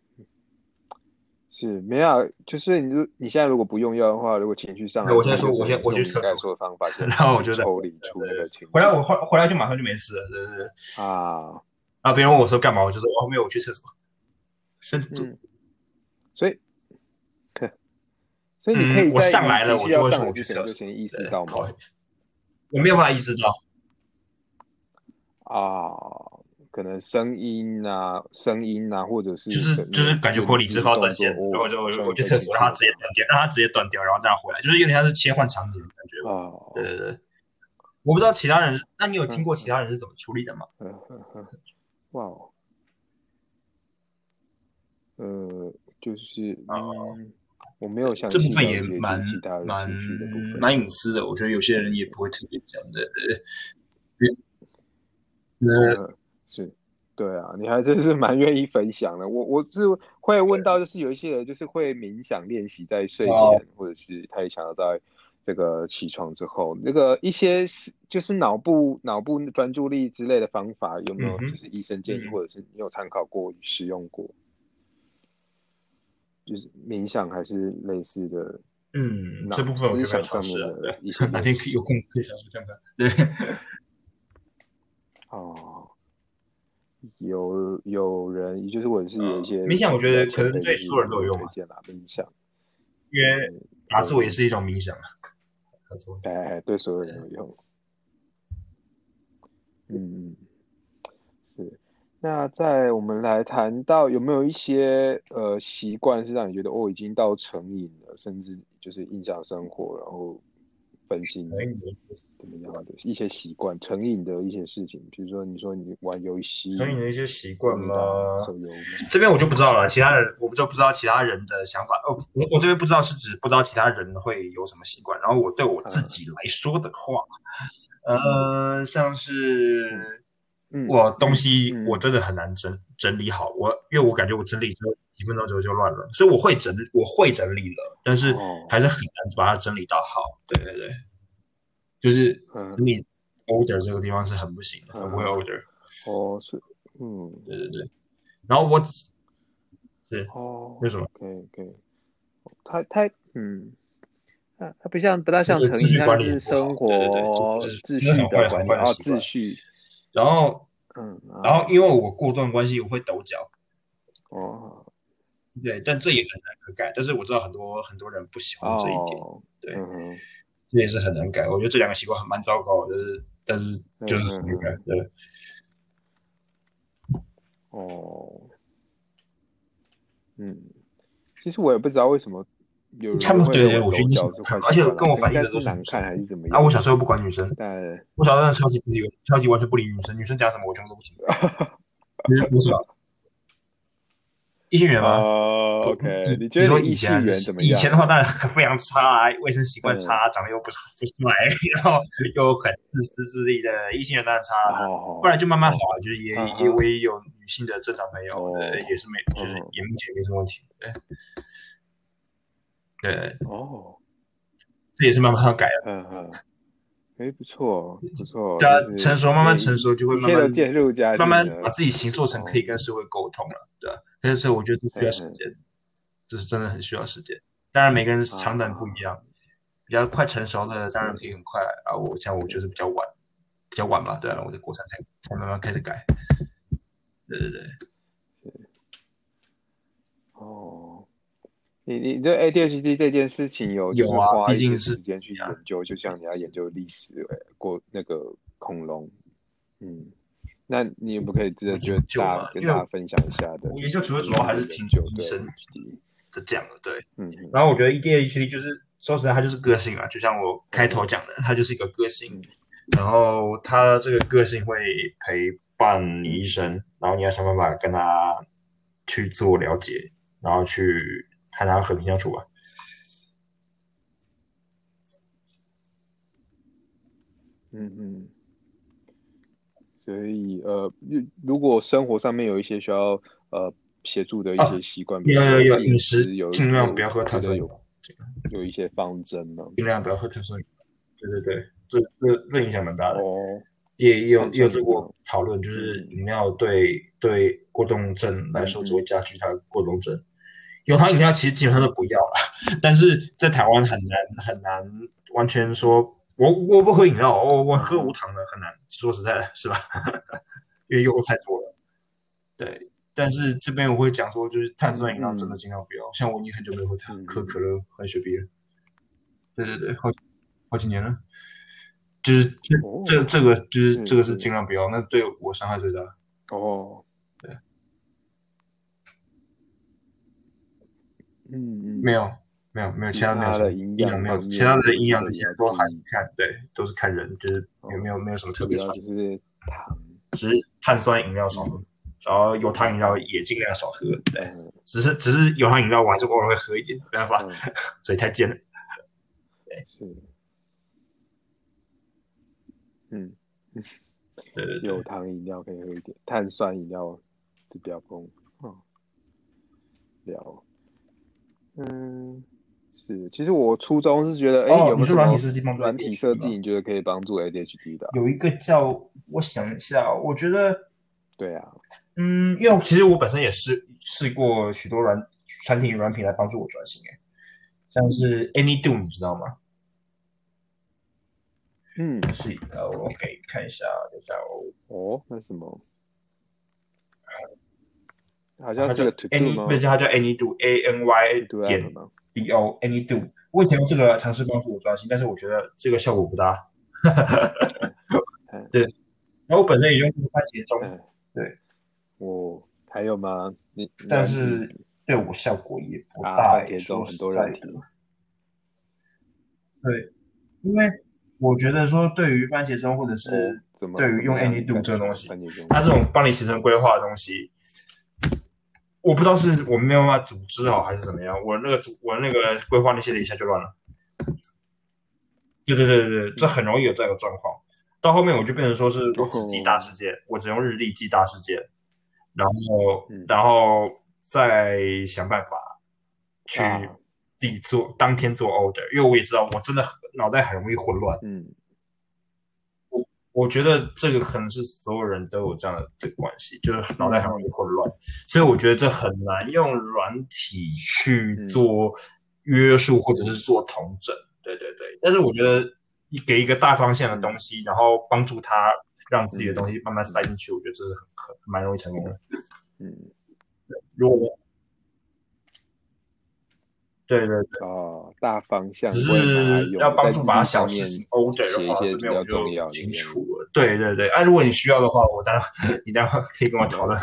是没有，就是你如你现在如果不用药的话，如果情绪上来，我现在说我先我去厕所说的方法，然后我就在抽离出那个情绪。回来我回回来就马上就没事了，对不对。啊，然后别人问我说干嘛，我就说哦没有，我去厕所。身所以，所以你可以嗯我上来了我就会上来之前说我去厕所就先意。识到吗？我没有办法意识到。啊，可能声音啊，声音啊，或者是就是整就是感觉个我理智快要断线，然后我就我就像我去厕所让它绪直接断掉，让它直接断掉，然后这样回来，就是有点像是切换场景的感觉。啊，对对对，我不知道其他人，那你有听过其他人是怎么处理的吗？嗯哼哼，哇哦，呃，就是哦嗯，我没有想这部分也蛮蛮蛮隐私的，我觉得有些人也不会特别讲的。呃，呃，是，对啊，你还真是蛮愿意分享的。我我是会问到，就是有一些人就是会冥想练习在睡前，哦或者是他也想要在这个起床之后，那个一些就是脑部脑部专注力之类的方法，有没有就是医生建议，嗯或者是你有参考过使用过？就是冥想还是类似的嗯，脑这部分我想上面试哪天可以有空可以尝试看看。对，哦。有有人，就是或者是有一些嗯冥想我觉得可能对所有人都有用啊推荐啦，冥想。因为打坐也是一种冥想啊。打坐。哎，对所有人有用。嗯，是那在我们来谈到有没有一些呃习惯是让你觉得哦已经到成瘾了，甚至就是影响生活，然后分心怎么样的一些习惯，成瘾的一些事情，比如说你说你玩游戏，成瘾的一些习惯吗？手游？这边我就不知道了，其他人我就不知道其他人的想法。哦，我我这边不知道是指不知道其他人会有什么习惯，然后我对我自己来说的话，呃，像是。我东西我真的很难整整理好，我因为我感觉我整理之后几分钟之后就乱了，所以我会整我会整理了，但是还是很难把它整理到好。对对对，就是整理 order 这个地方是很不行的，很不会 order。哦，是，嗯，对对对。然后我，是哦，为什么？可以可以。他他嗯，他他不像不大像成瘾，他是生活秩序的管理啊，秩序。然后，嗯，然后因为我过段关系，我会抖脚，哦，对，但这也很难可改。但是我知道很多很多人不喜欢这一点，对，这也是很难改。我觉得这两个习惯很蛮糟糕，就是但是就是很难改，对。哦，嗯，其实我也不知道为什么。他们对对，我觉得你而且跟我反映的都是难看还是怎么样？啊，我小时候不管女生，但我小时候超级不理，超级完全不理女生，女生讲什么我全部都不听。你是不是？异性缘吗？OK，你说以前怎么样？以前的话当然非常差，卫生习惯差，长得又不不帅，然后又很自私自利的异性缘当然差。后来就慢慢好了，就是也也我也有女性的正常朋友，也是没就是也目前没什么问题。对。对哦，这也是慢慢要改的。嗯嗯，哎，不错不错。对啊，成熟慢慢成熟就会慢慢渐入佳慢慢把自己形做成可以跟社会沟通了，对吧？但是我觉得需要时间，这是真的很需要时间。当然每个人长短不一样，比较快成熟的当然可以很快啊。我像我就是比较晚，比较晚吧，对啊，我在国产才才慢慢开始改。对对对，哦。你你对 ADHD 这件事情有有啊，毕竟是时间去研究，就像你要研究历史过那个恐龙，嗯，那你不可以直接就大跟大家分享一下的？我研究主要主要还是挺久医生的讲的，对，嗯，然后我觉得 ADHD 就是说实在，它就是个性啊，就像我开头讲的，它就是一个个性，然后它这个个性会陪伴你一生，然后你要想办法跟他去做了解，然后去。和他和平相处吧。嗯嗯，所以呃，如果生活上面有一些需要呃协助的一些习惯，有有有饮食有尽量不要喝碳酸饮料，有一些方针嘛，尽量不要喝碳酸饮料。对对对，这这这影响蛮大的。哦，也也有也有做过讨论，就是饮料对对过动症来说只会加剧它过动症。有糖饮料其实基本上都不要了，但是在台湾很难很难完全说，我我不喝饮料，我我喝无糖的很难，说实在的，是吧？因为诱惑太多了。对，但是这边我会讲说，就是碳酸饮料真的尽量不要，像我已经很久没有喝喝可乐、喝雪碧了。对对对，好好几年了，就是这这这个就是这个是尽量不要，那对我伤害最大。哦。嗯嗯，没有没有没有其他没有营养没有其他的营养的些都还是看对都是看人，就是有没有没有什么特别少，就是糖，只是碳酸饮料少喝，然后有糖饮料也尽量少喝，对，只是只是有糖饮料我还是偶尔会喝一点，没办法，嘴太尖了，对，是，嗯对对对，有糖饮料可以喝一点，碳酸饮料就比较丰富，聊。嗯，是，其实我初衷是觉得，哎，有没有软体设计帮助软体设计？你觉得可以帮助 ADHD 的？有一个叫，我想一下，我觉得，对啊，嗯，因为其实我本身也试试过许多软产品软品来帮助我转型，哎，像是 AnyDo，你知道吗？嗯，是，呃，我给看一下，等一下哦，哦，那什么？好像是个 To Do 吗？不是，它叫 AnyDo，A N Y 点 D O AnyDo。我以前用这个尝试帮助我专心，但是我觉得这个效果不大。对，然后我本身也用番茄钟，对，哦，还有吗？你但是对我效果也不啊，大。番茄钟很多说实软体在的，对，因为我觉得说对于番茄钟或者是对于用 AnyDo 这个东西它这种帮你形成规划的东西，我不知道是我没有办法组织好还是怎么样，我那个组我那个规划那些的一下就乱了。对对对对对，这很容易有这个状况。到后面我就变成说是我只记大事件，我只用日历记大事件，然后嗯然后再想办法去啊自己做当天做 order，因为我也知道我真的很脑袋很容易混乱。嗯我觉得这个可能是所有人都有这样的这个关系，就是脑袋很容易混乱，嗯所以我觉得这很难用软体去嗯做约束或者是做统整。对对对，但是我觉得你给一个大方向的东西，然后帮助他让自己的东西慢慢塞进去，我觉得这是很很蛮容易成功的。嗯如果对对对。哦，大方向只是要帮助把小事情 order 的话，这边我就清楚了。对对对，啊、如果你需要的话，我当然 你待会可以跟我讨论。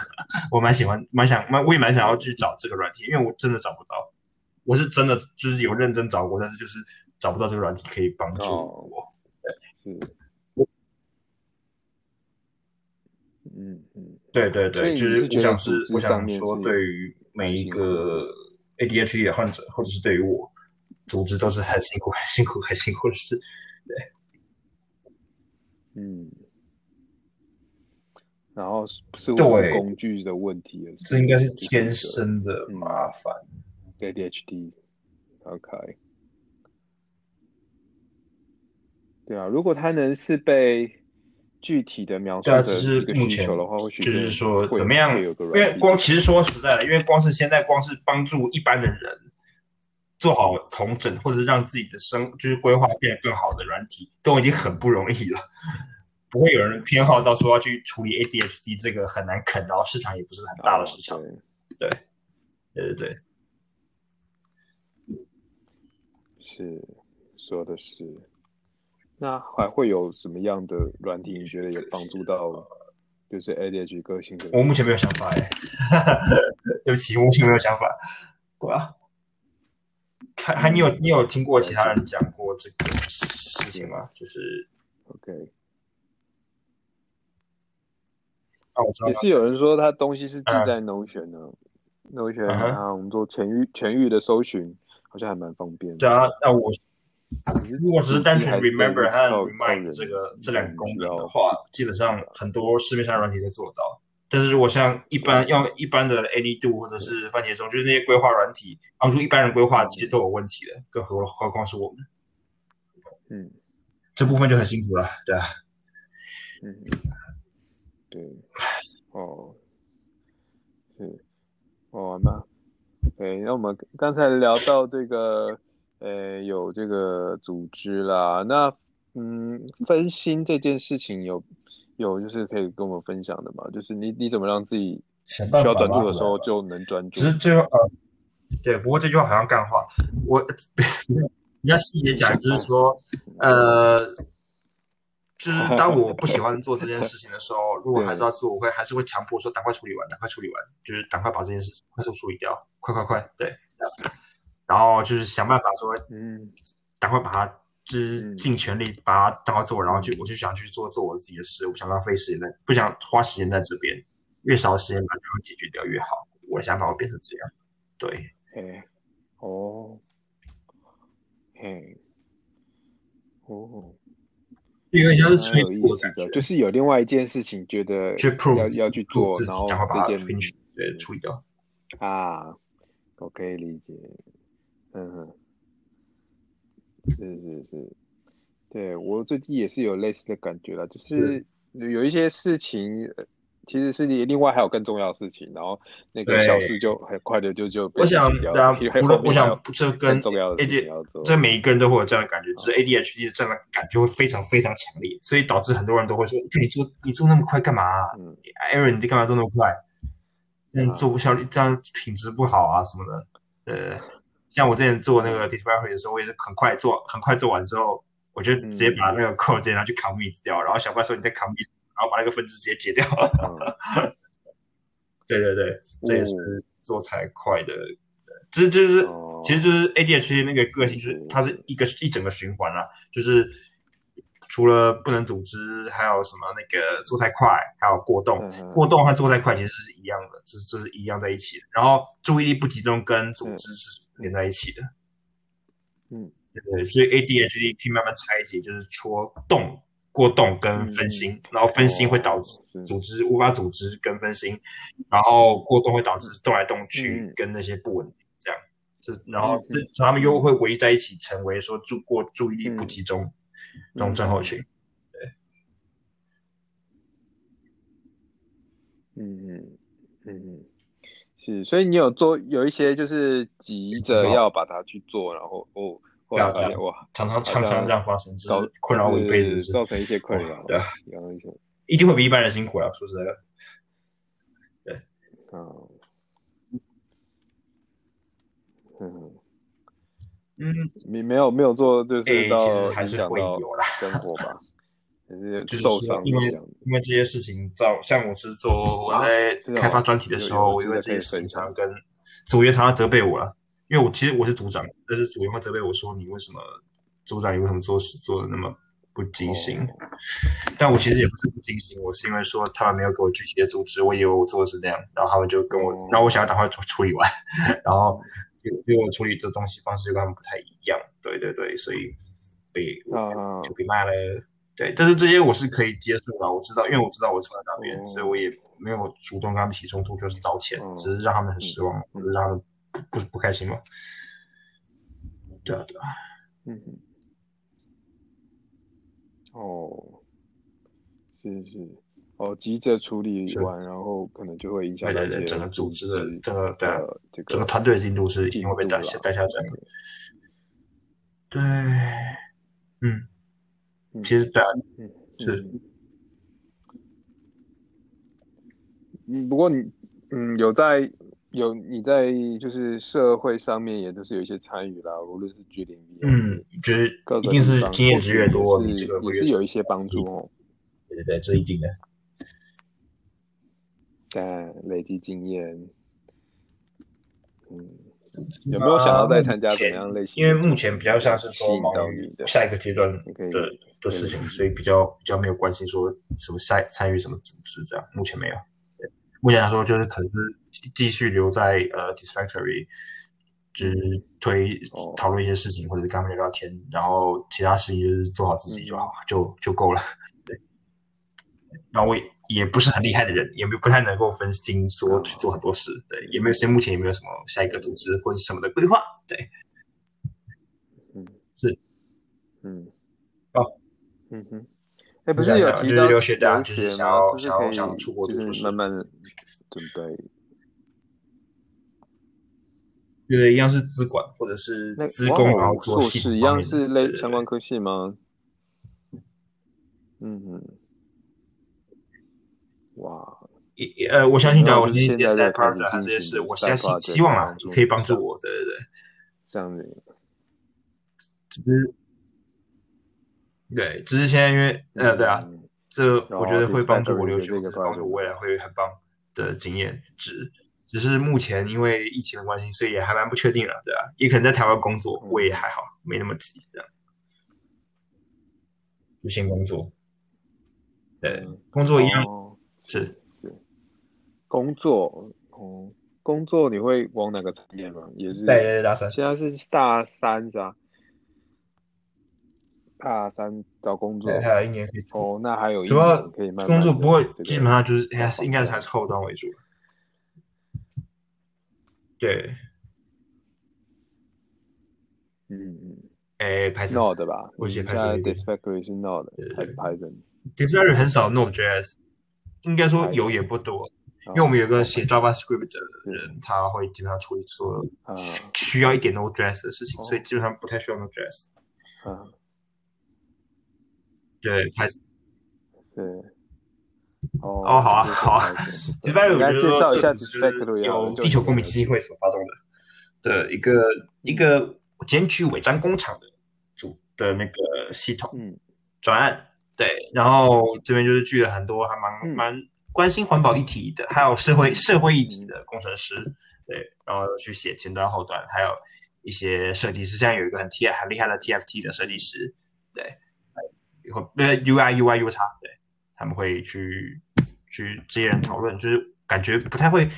我蛮喜欢，蛮想，蛮我也蛮想要去找这个软体，因为我真的找不到。我是真的就是有认真找过，但是就是找不到这个软体可以帮助哦我。是，嗯嗯对对对，就是我想是我想说，对于每一个 ADHD 的患者，或者是对于我，总之都是很辛苦、很辛苦、很辛苦的事。对。嗯，然后是似乎是对。工具的问题了，这应该是天生的嗯。麻烦。ADHD，OK，、对啊，如果他能是被具体的描述对啊，的只是一个目前需求的话，或许就是说怎么样？有个因为光其实说实在的，因为光是现在光是帮助一般的人做好同整，或者是让自己的生就是规划变得更好的软体，都已经很不容易了。不会有人偏好到说要去处理 ADHD 这个很难啃，然后市场也不是很大的市场。啊对对对对，是说的是。那还会有什么样的软体？你觉得有帮助到就是 ADHD 个性的？我目前没有想法哎，对不起，我目前没有想法。对啊，还还你有你有听过其他人讲过这个事情吗？就是。OK，啊，我知道也是有人说他东西是记嗯在 Notion 呢、Notion 嗯哼啊，我们做全域全域的搜寻，好像还蛮方便的。对啊，那我如果只是单纯 remember 和 remind 这个这两个功能的话，基本上很多市面上软体都做得到。但是如果像一般要一般的 AnyDo 或者是番茄钟，就是那些规划软体帮助一般人规划，其实都有问题的，更何何况是我们。嗯。这部分就很辛苦了，对啊。嗯，对，哦，是，哦，那，对，那我们刚才聊到这个，呃，有这个组织啦，那嗯，分心这件事情有有就是可以跟我们分享的吗？就是你你怎么让自己需要专注的时候就能专注只？是最后呃，对，不过这句话好像干话，我比较细节讲，就是说，呃，就是当我不喜欢做这件事情的时候，如果还是要做，我会还是会强迫说赶快处理完，赶快处理完，就是赶快把这件事快速处理掉，快快快，对，然后就是想办法说嗯赶快把它，就是嗯尽全力把它当做做，然后就我就想去做做我自己的事，我不想浪费时间在，不想花时间在这边，越少时间把它解决掉越好。我的想法会变成这样，对。嘿，哦，嘿，哦。因为像是蛮催促的，就是有另外一件事情，觉得要要去做，然后赶快把它这件 finish 对处理掉。啊，我可以理解，嗯哼，是是是，对我最近也是有类似的感觉了，就是有一些事情，呃其实是你另外还有更重要的事情，然后那个小事就很快的就就被我想解决掉对啊了，因为不论我想这跟更重要的 AD 这每一个人都会有这样的感觉，就是 ADHD 的这样的感觉会非常非常强烈，所以导致很多人都会说：“你做你做那么快干嘛、啊、嗯？Aaron，你在干嘛做那么快？嗯，啊。做不效率，这样品质不好啊什么的。”呃，像我之前做那个 discovery 的时候，我也是很快做，很快做完之后，我就直接把那个 code 直接拿去 commit 掉，然后小怪说你再 commit，然后把那个分支直接解掉。嗯 对对对，这也是做太快的。这就是其实就是 ADHD 那个个性，就是它是一个一整个循环啊，就是除了不能组织，还有什么那个做太快，还有过动。过动和做太快其实是一样的，这这是一样在一起的。然后注意力不集中跟组织是连在一起的。嗯，对，所以 ADHD 可以慢慢拆解，就是戳动。过动跟分心，然后分心会导致组织无法组织跟分心，然后过动会导致动来动去跟那些不稳定这样，这然后这他们又会围在一起，成为说注过注意力不集中这种症候群。对，嗯嗯嗯，是，所以你有做有一些就是急着要把它去做，然后哦。后来发现哇！常常常常这样发生，就是困扰我一辈子，造成一些困扰。对啊，一定会比一般人辛苦啊！说实在的，对，嗯，嗯嗯，你没有没有做，就是到还是会有啦，生活吧，还是受伤。因为因为这些事情，造像我是做我在开发专题的时候，我因为这些事情常跟组员常常责备我了。因为我其实我是组长，但是组员会责备我说：“你为什么组长？你为什么做事做的那么不精心？”但我其实也不是不精心，我是因为说他们没有给我具体的组织，我以为我做的是那样，然后他们就跟我，然后我想要赶快处处理完，然后因为我处理的东西方式跟他们不太一样，对对对，所以被就被骂了。对，但是这些我是可以接受的，我知道，因为我知道我错在哪边，所以我也没有主动跟他们起冲突，就是道歉，只是让他们很失望，或者让他们。不不开心嘛？对啊对啊，嗯，哦，是是，哦，急着处理完，然后可能就会影响到整个组织的整个对这个整个团队的进度是一定会被带下带下降的。对，嗯，其实对啊，嗯是，嗯，不过你嗯有在。有你在就是社会上面也都是有一些参与啦，无论是居零嗯，觉得一定是经验值越多，你这个也是有一些帮助哦。对对对，这一定的。但累积经验，嗯，有没有想要再参加怎么样类型？因为目前比较像是说忙于下一个阶段的的事情，所以比较比较没有关心说什么参参与什么组织这样，目前没有。目前来说，就是可能是继续留在呃 d i s f a c t o r y 只推讨论一些事情，或者是跟他们聊聊天，然后其他事情就是做好自己就好，就就够了。对。那我也不是很厉害的人，也没不太能够分心说去做很多事。对，也没有，现在目前也没有什么下一个组织或者什么的规划。对。嗯，是。嗯。哦。嗯哼。哎，不是有提到留学吗？就是想要想要想出国就是慢慢准备。对，一样是资管或者是资工，然后做硕士一样是类相关科系吗？嗯嗯。哇，也呃，我相信的，我现在在 project 这些事，我相信希望啊，可以帮助我，对对对，这样子。只是。对，只是现在因为，呃，对啊，这我觉得会帮助我留学，帮助我未来会很棒的经验值。只是目前因为疫情的关系，所以也还蛮不确定了，对啊，也可能在台湾工作，我也还好，没那么急，这样。就先工作，对，工作一样是。是。工作，哦，工作你会往哪个产业吗？也是大三，现在是大三是吧？大三找工作，还有一年可以哦，那还有一年可以工作，不会基本上就是还是应该还是后端为主。对，嗯嗯，哎，Python。Node 吧，我写 Python。Discovery 是 Node 还是 Python。Discovery 很少 Node.js，应该说有也不多，因为我们有个写 JavaScript 的人，他会基本上处理所有需要一点 Node.js 的事情，所以基本上不太需要 Node.js。嗯。对，开始。对。哦，好啊，好啊。一般我觉得说，这是由地球公民基金会所发动的的一个一个检举违章工厂的组的那个系统专案。对，然后这边就是聚了很多还蛮蛮。关心环保议题的，还有社会社会议题的工程师，对，然后去写前端后端，还有一些设计师，现在有一个很 T 很厉害的 TFT 的设计师，对，以后呃 UI UI U 叉，对，他们会去去这些人讨论，就是感觉不太会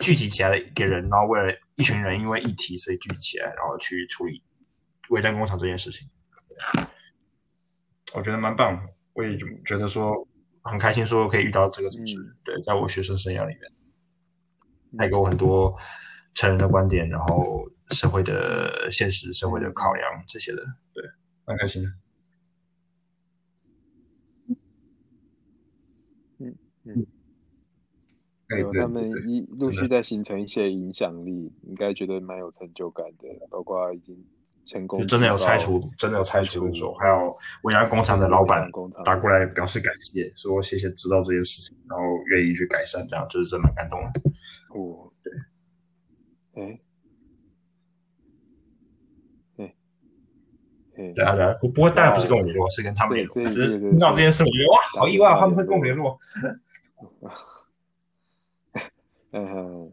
聚集起来的一个人，然后为了一群人因为议题所以聚集起来，然后去处理微单工厂这件事情，我觉得蛮棒的，我也觉得说。很开心说可以遇到这个组织，对，在我学生生涯里面，带给我很多成人的观点，然后社会的现实、社会的考量这些的，对，蛮开心的。嗯嗯，有他们一陆续在形成一些影响力，应该觉得蛮有成就感的，包括已经。成功真的有拆除，真的有拆除的时候，还有维安工厂的老板打过来表示感谢，说谢谢知道这件事情，然后愿意去改善，这样就是真蛮感动的。哦，对，哎，哎，对啊对啊，不不过当然不是跟我联络，是跟他们联络。就是听到这件事，我觉得哇，好意外，他们会跟我联络。嗯，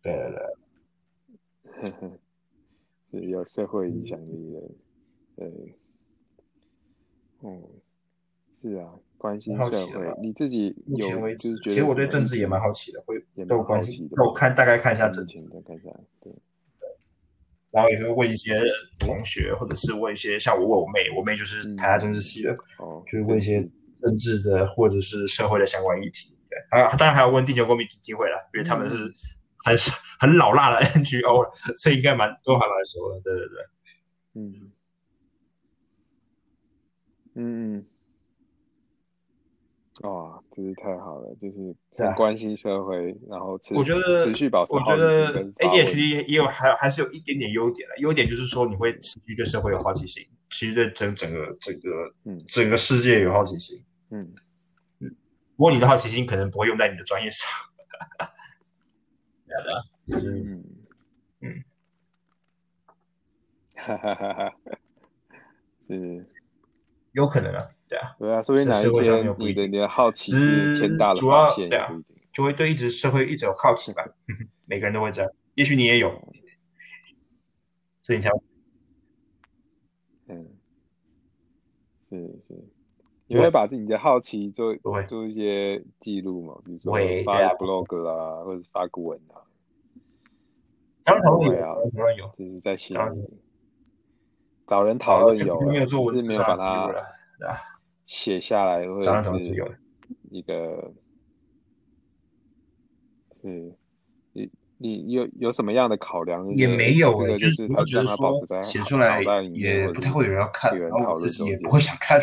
对对对。是有社会影响力的，对，嗯，是啊，关心社会，你自己有就是觉得，其实我对政治也蛮好奇的，会都好奇的，我看大概看一下政治，看一下，对对，然后也会问一些同学，或者是问一些像我问我妹，我妹就是台大政治系的，哦，就是问一些政治。的或者是社会的相关议题，对，啊，当然还要问地球公民基金会了，因为他们是。还是很老辣的 NGO 了，所以应该蛮都还蛮熟的，对对对，嗯。嗯，哇，真是太好了，就是很关心社会，然后持我觉得持续保持，我觉得 ADHD 也有还还是有一点点优点的，优点就是说你会持续对社会有好奇心，其实对整整个整个嗯。整个世界有好奇心，嗯。嗯，不过你的好奇心可能不会用在你的专业上。的，嗯。嗯，哈哈哈哈，是。有可能啊，对啊，对啊，所以哪一天你的你的好奇是天大的发现，对啊，就会对一直社会一直有好奇吧，每个人都会这样，也许你也有，所以你才，嗯，是是。你会把自己的好奇做做一些记录吗？比如说发 blog 啊，或者发古文啊。当然会啊，当然有，就是在心里找人讨论有，没有做文字，没有把它写下来，或者是一个，是。你有有什么样的考量？也没有，就是他觉得说写出来也不太会有人要看，然后自己也不会想看，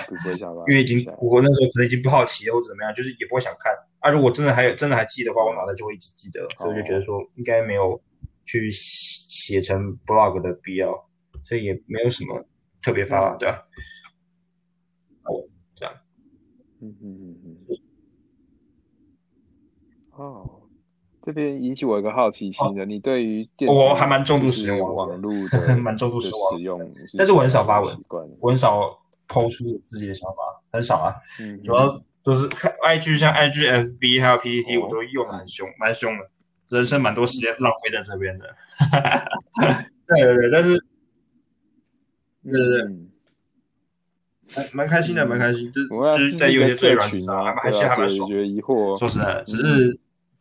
因为已经我那时候可能已经不好奇或者怎么样，就是也不会想看。啊，如果真的还有真的还记得的话，我脑袋就会一直记得，所以就觉得说应该没有去写成 blog 的必要，所以也没有什么特别发，对吧？哦，这样，嗯嗯嗯嗯，哦。这边引起我一个好奇心的，你对于我还蛮重度使用网络的，蛮重度使用，但是我很少发文，我很少抛出自己的想法，很少啊，主要都是 IG 像 IGFB 还有 PPT，我都用的很凶，蛮凶的，人生蛮多时间浪费在这边的，对对对，但是，对对对，蛮蛮开心的，蛮开心，就就是在有些社群啊，还是还蛮爽，说实在，只是。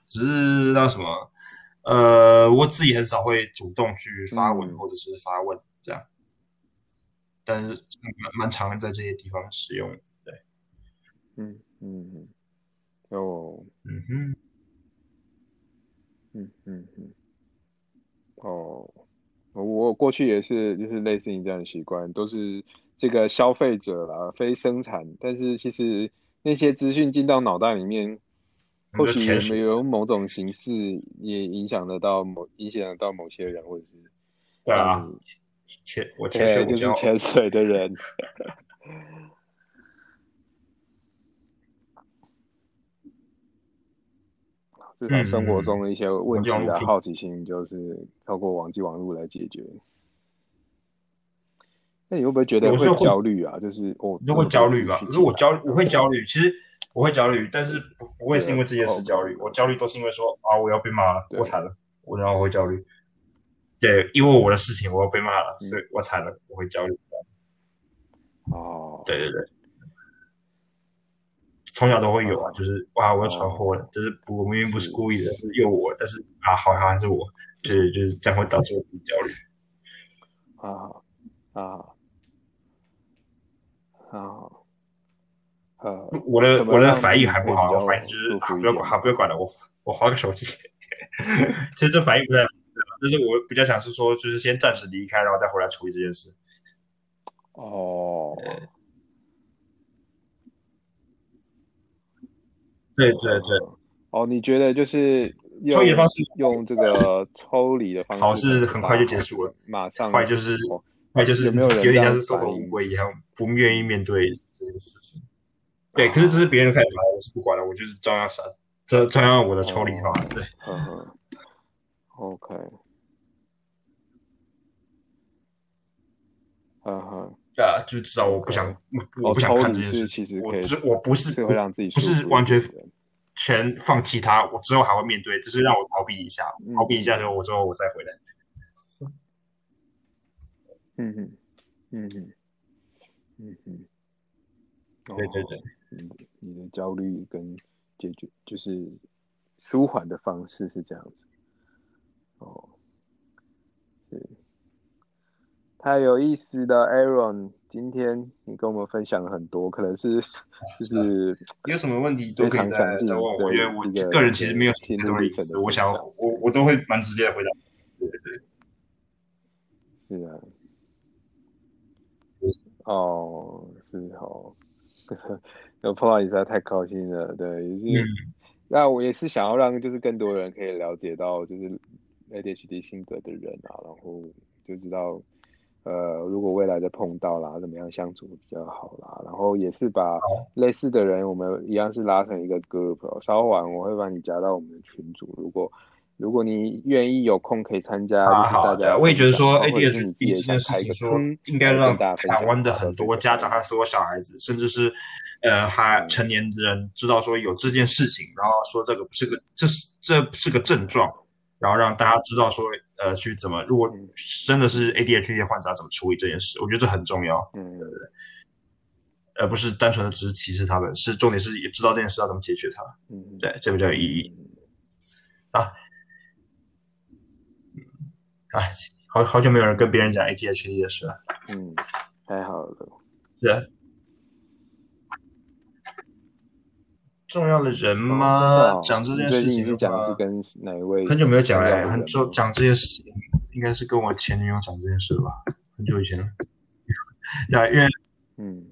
只是那什么，呃，我自己很少会主动去发文或者是发问这样，但是蛮蛮常在这些地方使用，对，嗯嗯嗯，哦，嗯哼，嗯嗯嗯，哦，我过去也是，就是类似你这样的习惯，都是这个消费者啦，非生产，但是其实那些资讯进到脑袋里面。或许有没有某种形式也影响得到某影响得到某些人，或者是对啊，潜我潜水就是潜水的人，至少生活中的一些问题的好奇心，就是透过网际网络来解决。那你会不会觉得会焦虑啊？就是哦，就会焦虑吧。这么多资讯可是我焦，我会焦虑。其实我会焦虑，但是不不会是因为这件事焦虑，我焦虑都是因为说啊，我要被骂了，我惨了，我然后我会焦虑。对，因为我的事情我要被骂了，嗯。所以我惨了，我会焦虑。哦，对对对，从小都会有啊，哦。就是哇，我要闯祸了，就是，我明明不是故意的，是。是又我，但是啊，好像还是我，就是就是这样会导致我自己焦虑。啊啊。啊呃，我的我的反应还不好，我反应就是不要管，好不要管了，我我划个手机。其实这反应不太，就是我比较想是说，就是先暂时离开，然后再回来处理这件事。哦，对对对，哦，你觉得就是用抽离的方式用这个抽离的方式，好是很快就结束了，马上坏就是哦坏就是有没有人有点像是受到反应乌龟一样，不愿意面对这件事情。对，可是这是别人的看法，我是不管了，我就是照样闪，照照样我的抽离法。对，，OK，嗯哼，对啊，就至少我不想，我不想看这件事其实我只我不是是会让自己不是完全全放弃它，我之后还会面对，只是让我逃避一下，嗯逃避一下之后，我之后我再回来。嗯哼，嗯哼，嗯哼，对对对。哦，你的你的焦虑跟解决就是舒缓的方式是这样子，哦，是。太有意思的，Aaron，今天你跟我们分享了很多，可能是就是有什么问题都非可以再常详尽再问我，因为我一个个人其实没有心路太多的隐私，历程的我想我我都会蛮直接的回答。对对对，是啊，哦，是哦，有碰到你实在太高兴了，对，也是。嗯那我也是想要让就是更多人可以了解到就是 ADHD 性格的人啊，然后就知道呃如果未来的碰到啦，怎么样相处比较好啦，然后也是把类似的人我们一样是拉成一个 group，哦稍晚我会把你加到我们的群组，如果如果你愿意有空可以参加，啊，好的，我也觉得说 ADHD 也这件事情说应该让台湾的很多家长和所有小孩子，甚至是呃还成年人知道说有这件事情，然后说这个不是个这是这是个症状，然后让大家知道说呃去怎么如果嗯。真的是 ADHD 患者怎么处理这件事，我觉得这很重要，嗯。对对？而不是单纯的只是歧视他们，是重点是也知道这件事要怎么解决它，嗯，对，这比较有意义啊。哎，好好久没有人跟别人讲 ADHD 的事了。嗯，太好了，是啊重要的人吗？哦讲这件事情是讲的是跟哪一位？很久没有讲了、很久讲这件事情，应该是跟我前女友讲这件事了吧？很久以前了。对啊，因为嗯，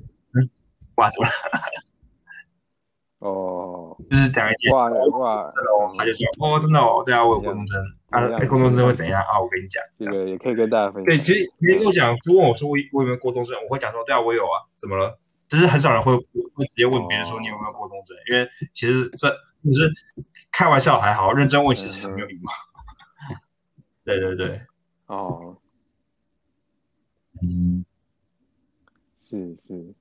哇，怎么了？哦，就是讲一件，哇哇，哦，他就说，哦，真的哦，对啊，我有过动症啊，怎样哎过动症会怎样啊？我跟你讲，这个也可以跟大家分享。对，其实别人跟我讲，就问我说我我有没有过动症，我会讲说，对啊，我有啊，怎么了？只是很少人会会直接问别人说你有没有过动症，因为其实这就是开玩笑还好，认真问其实很没有礼貌。对对对，哦，嗯，是是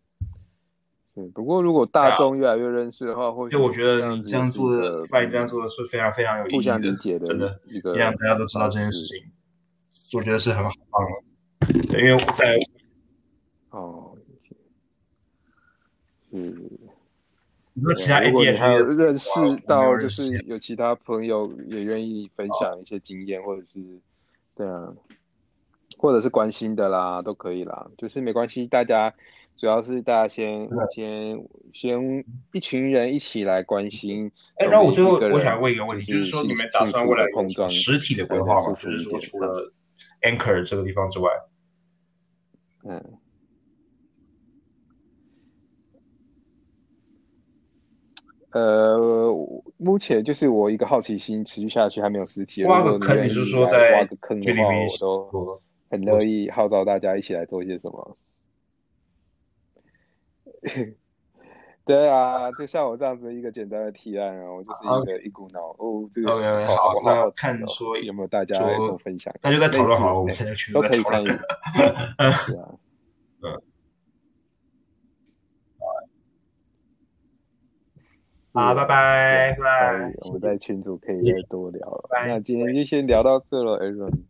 是，不过如果大众越来越认识的话，或许就我觉得你这样做的发言这样做的是非常非常有意义互相理解真的，一个让大家都知道这件事情，我觉得是很好棒的。对，因为在哦，是。你说其他如果你还有认识到，就是有其他朋友也愿意分享一些经验，或者是对啊，或者是关心的啦，都可以啦，就是没关系，大家主要是大家先对先先一群人一起来关心。哎，然后我最后我想问一个问题，就是说你们打算未来碰撞实体的规划吗？就是说除了 Anchor 这个地方之外，嗯。呃，目前就是我一个好奇心持续下去，还没有实体。挖个坑，你是说在挖个坑的话，我都很乐意号召大家一起来做一些什么。对啊，就像我这样子一个简单的提案然后就是一个一股脑哦，这个好好看，说有没有大家跟我分享？那就在讨论好了，我们现在群都可以参与。对啊，嗯，好，拜拜，拜拜，我们在群组可以再多聊。那今天就先聊到这了，everyone。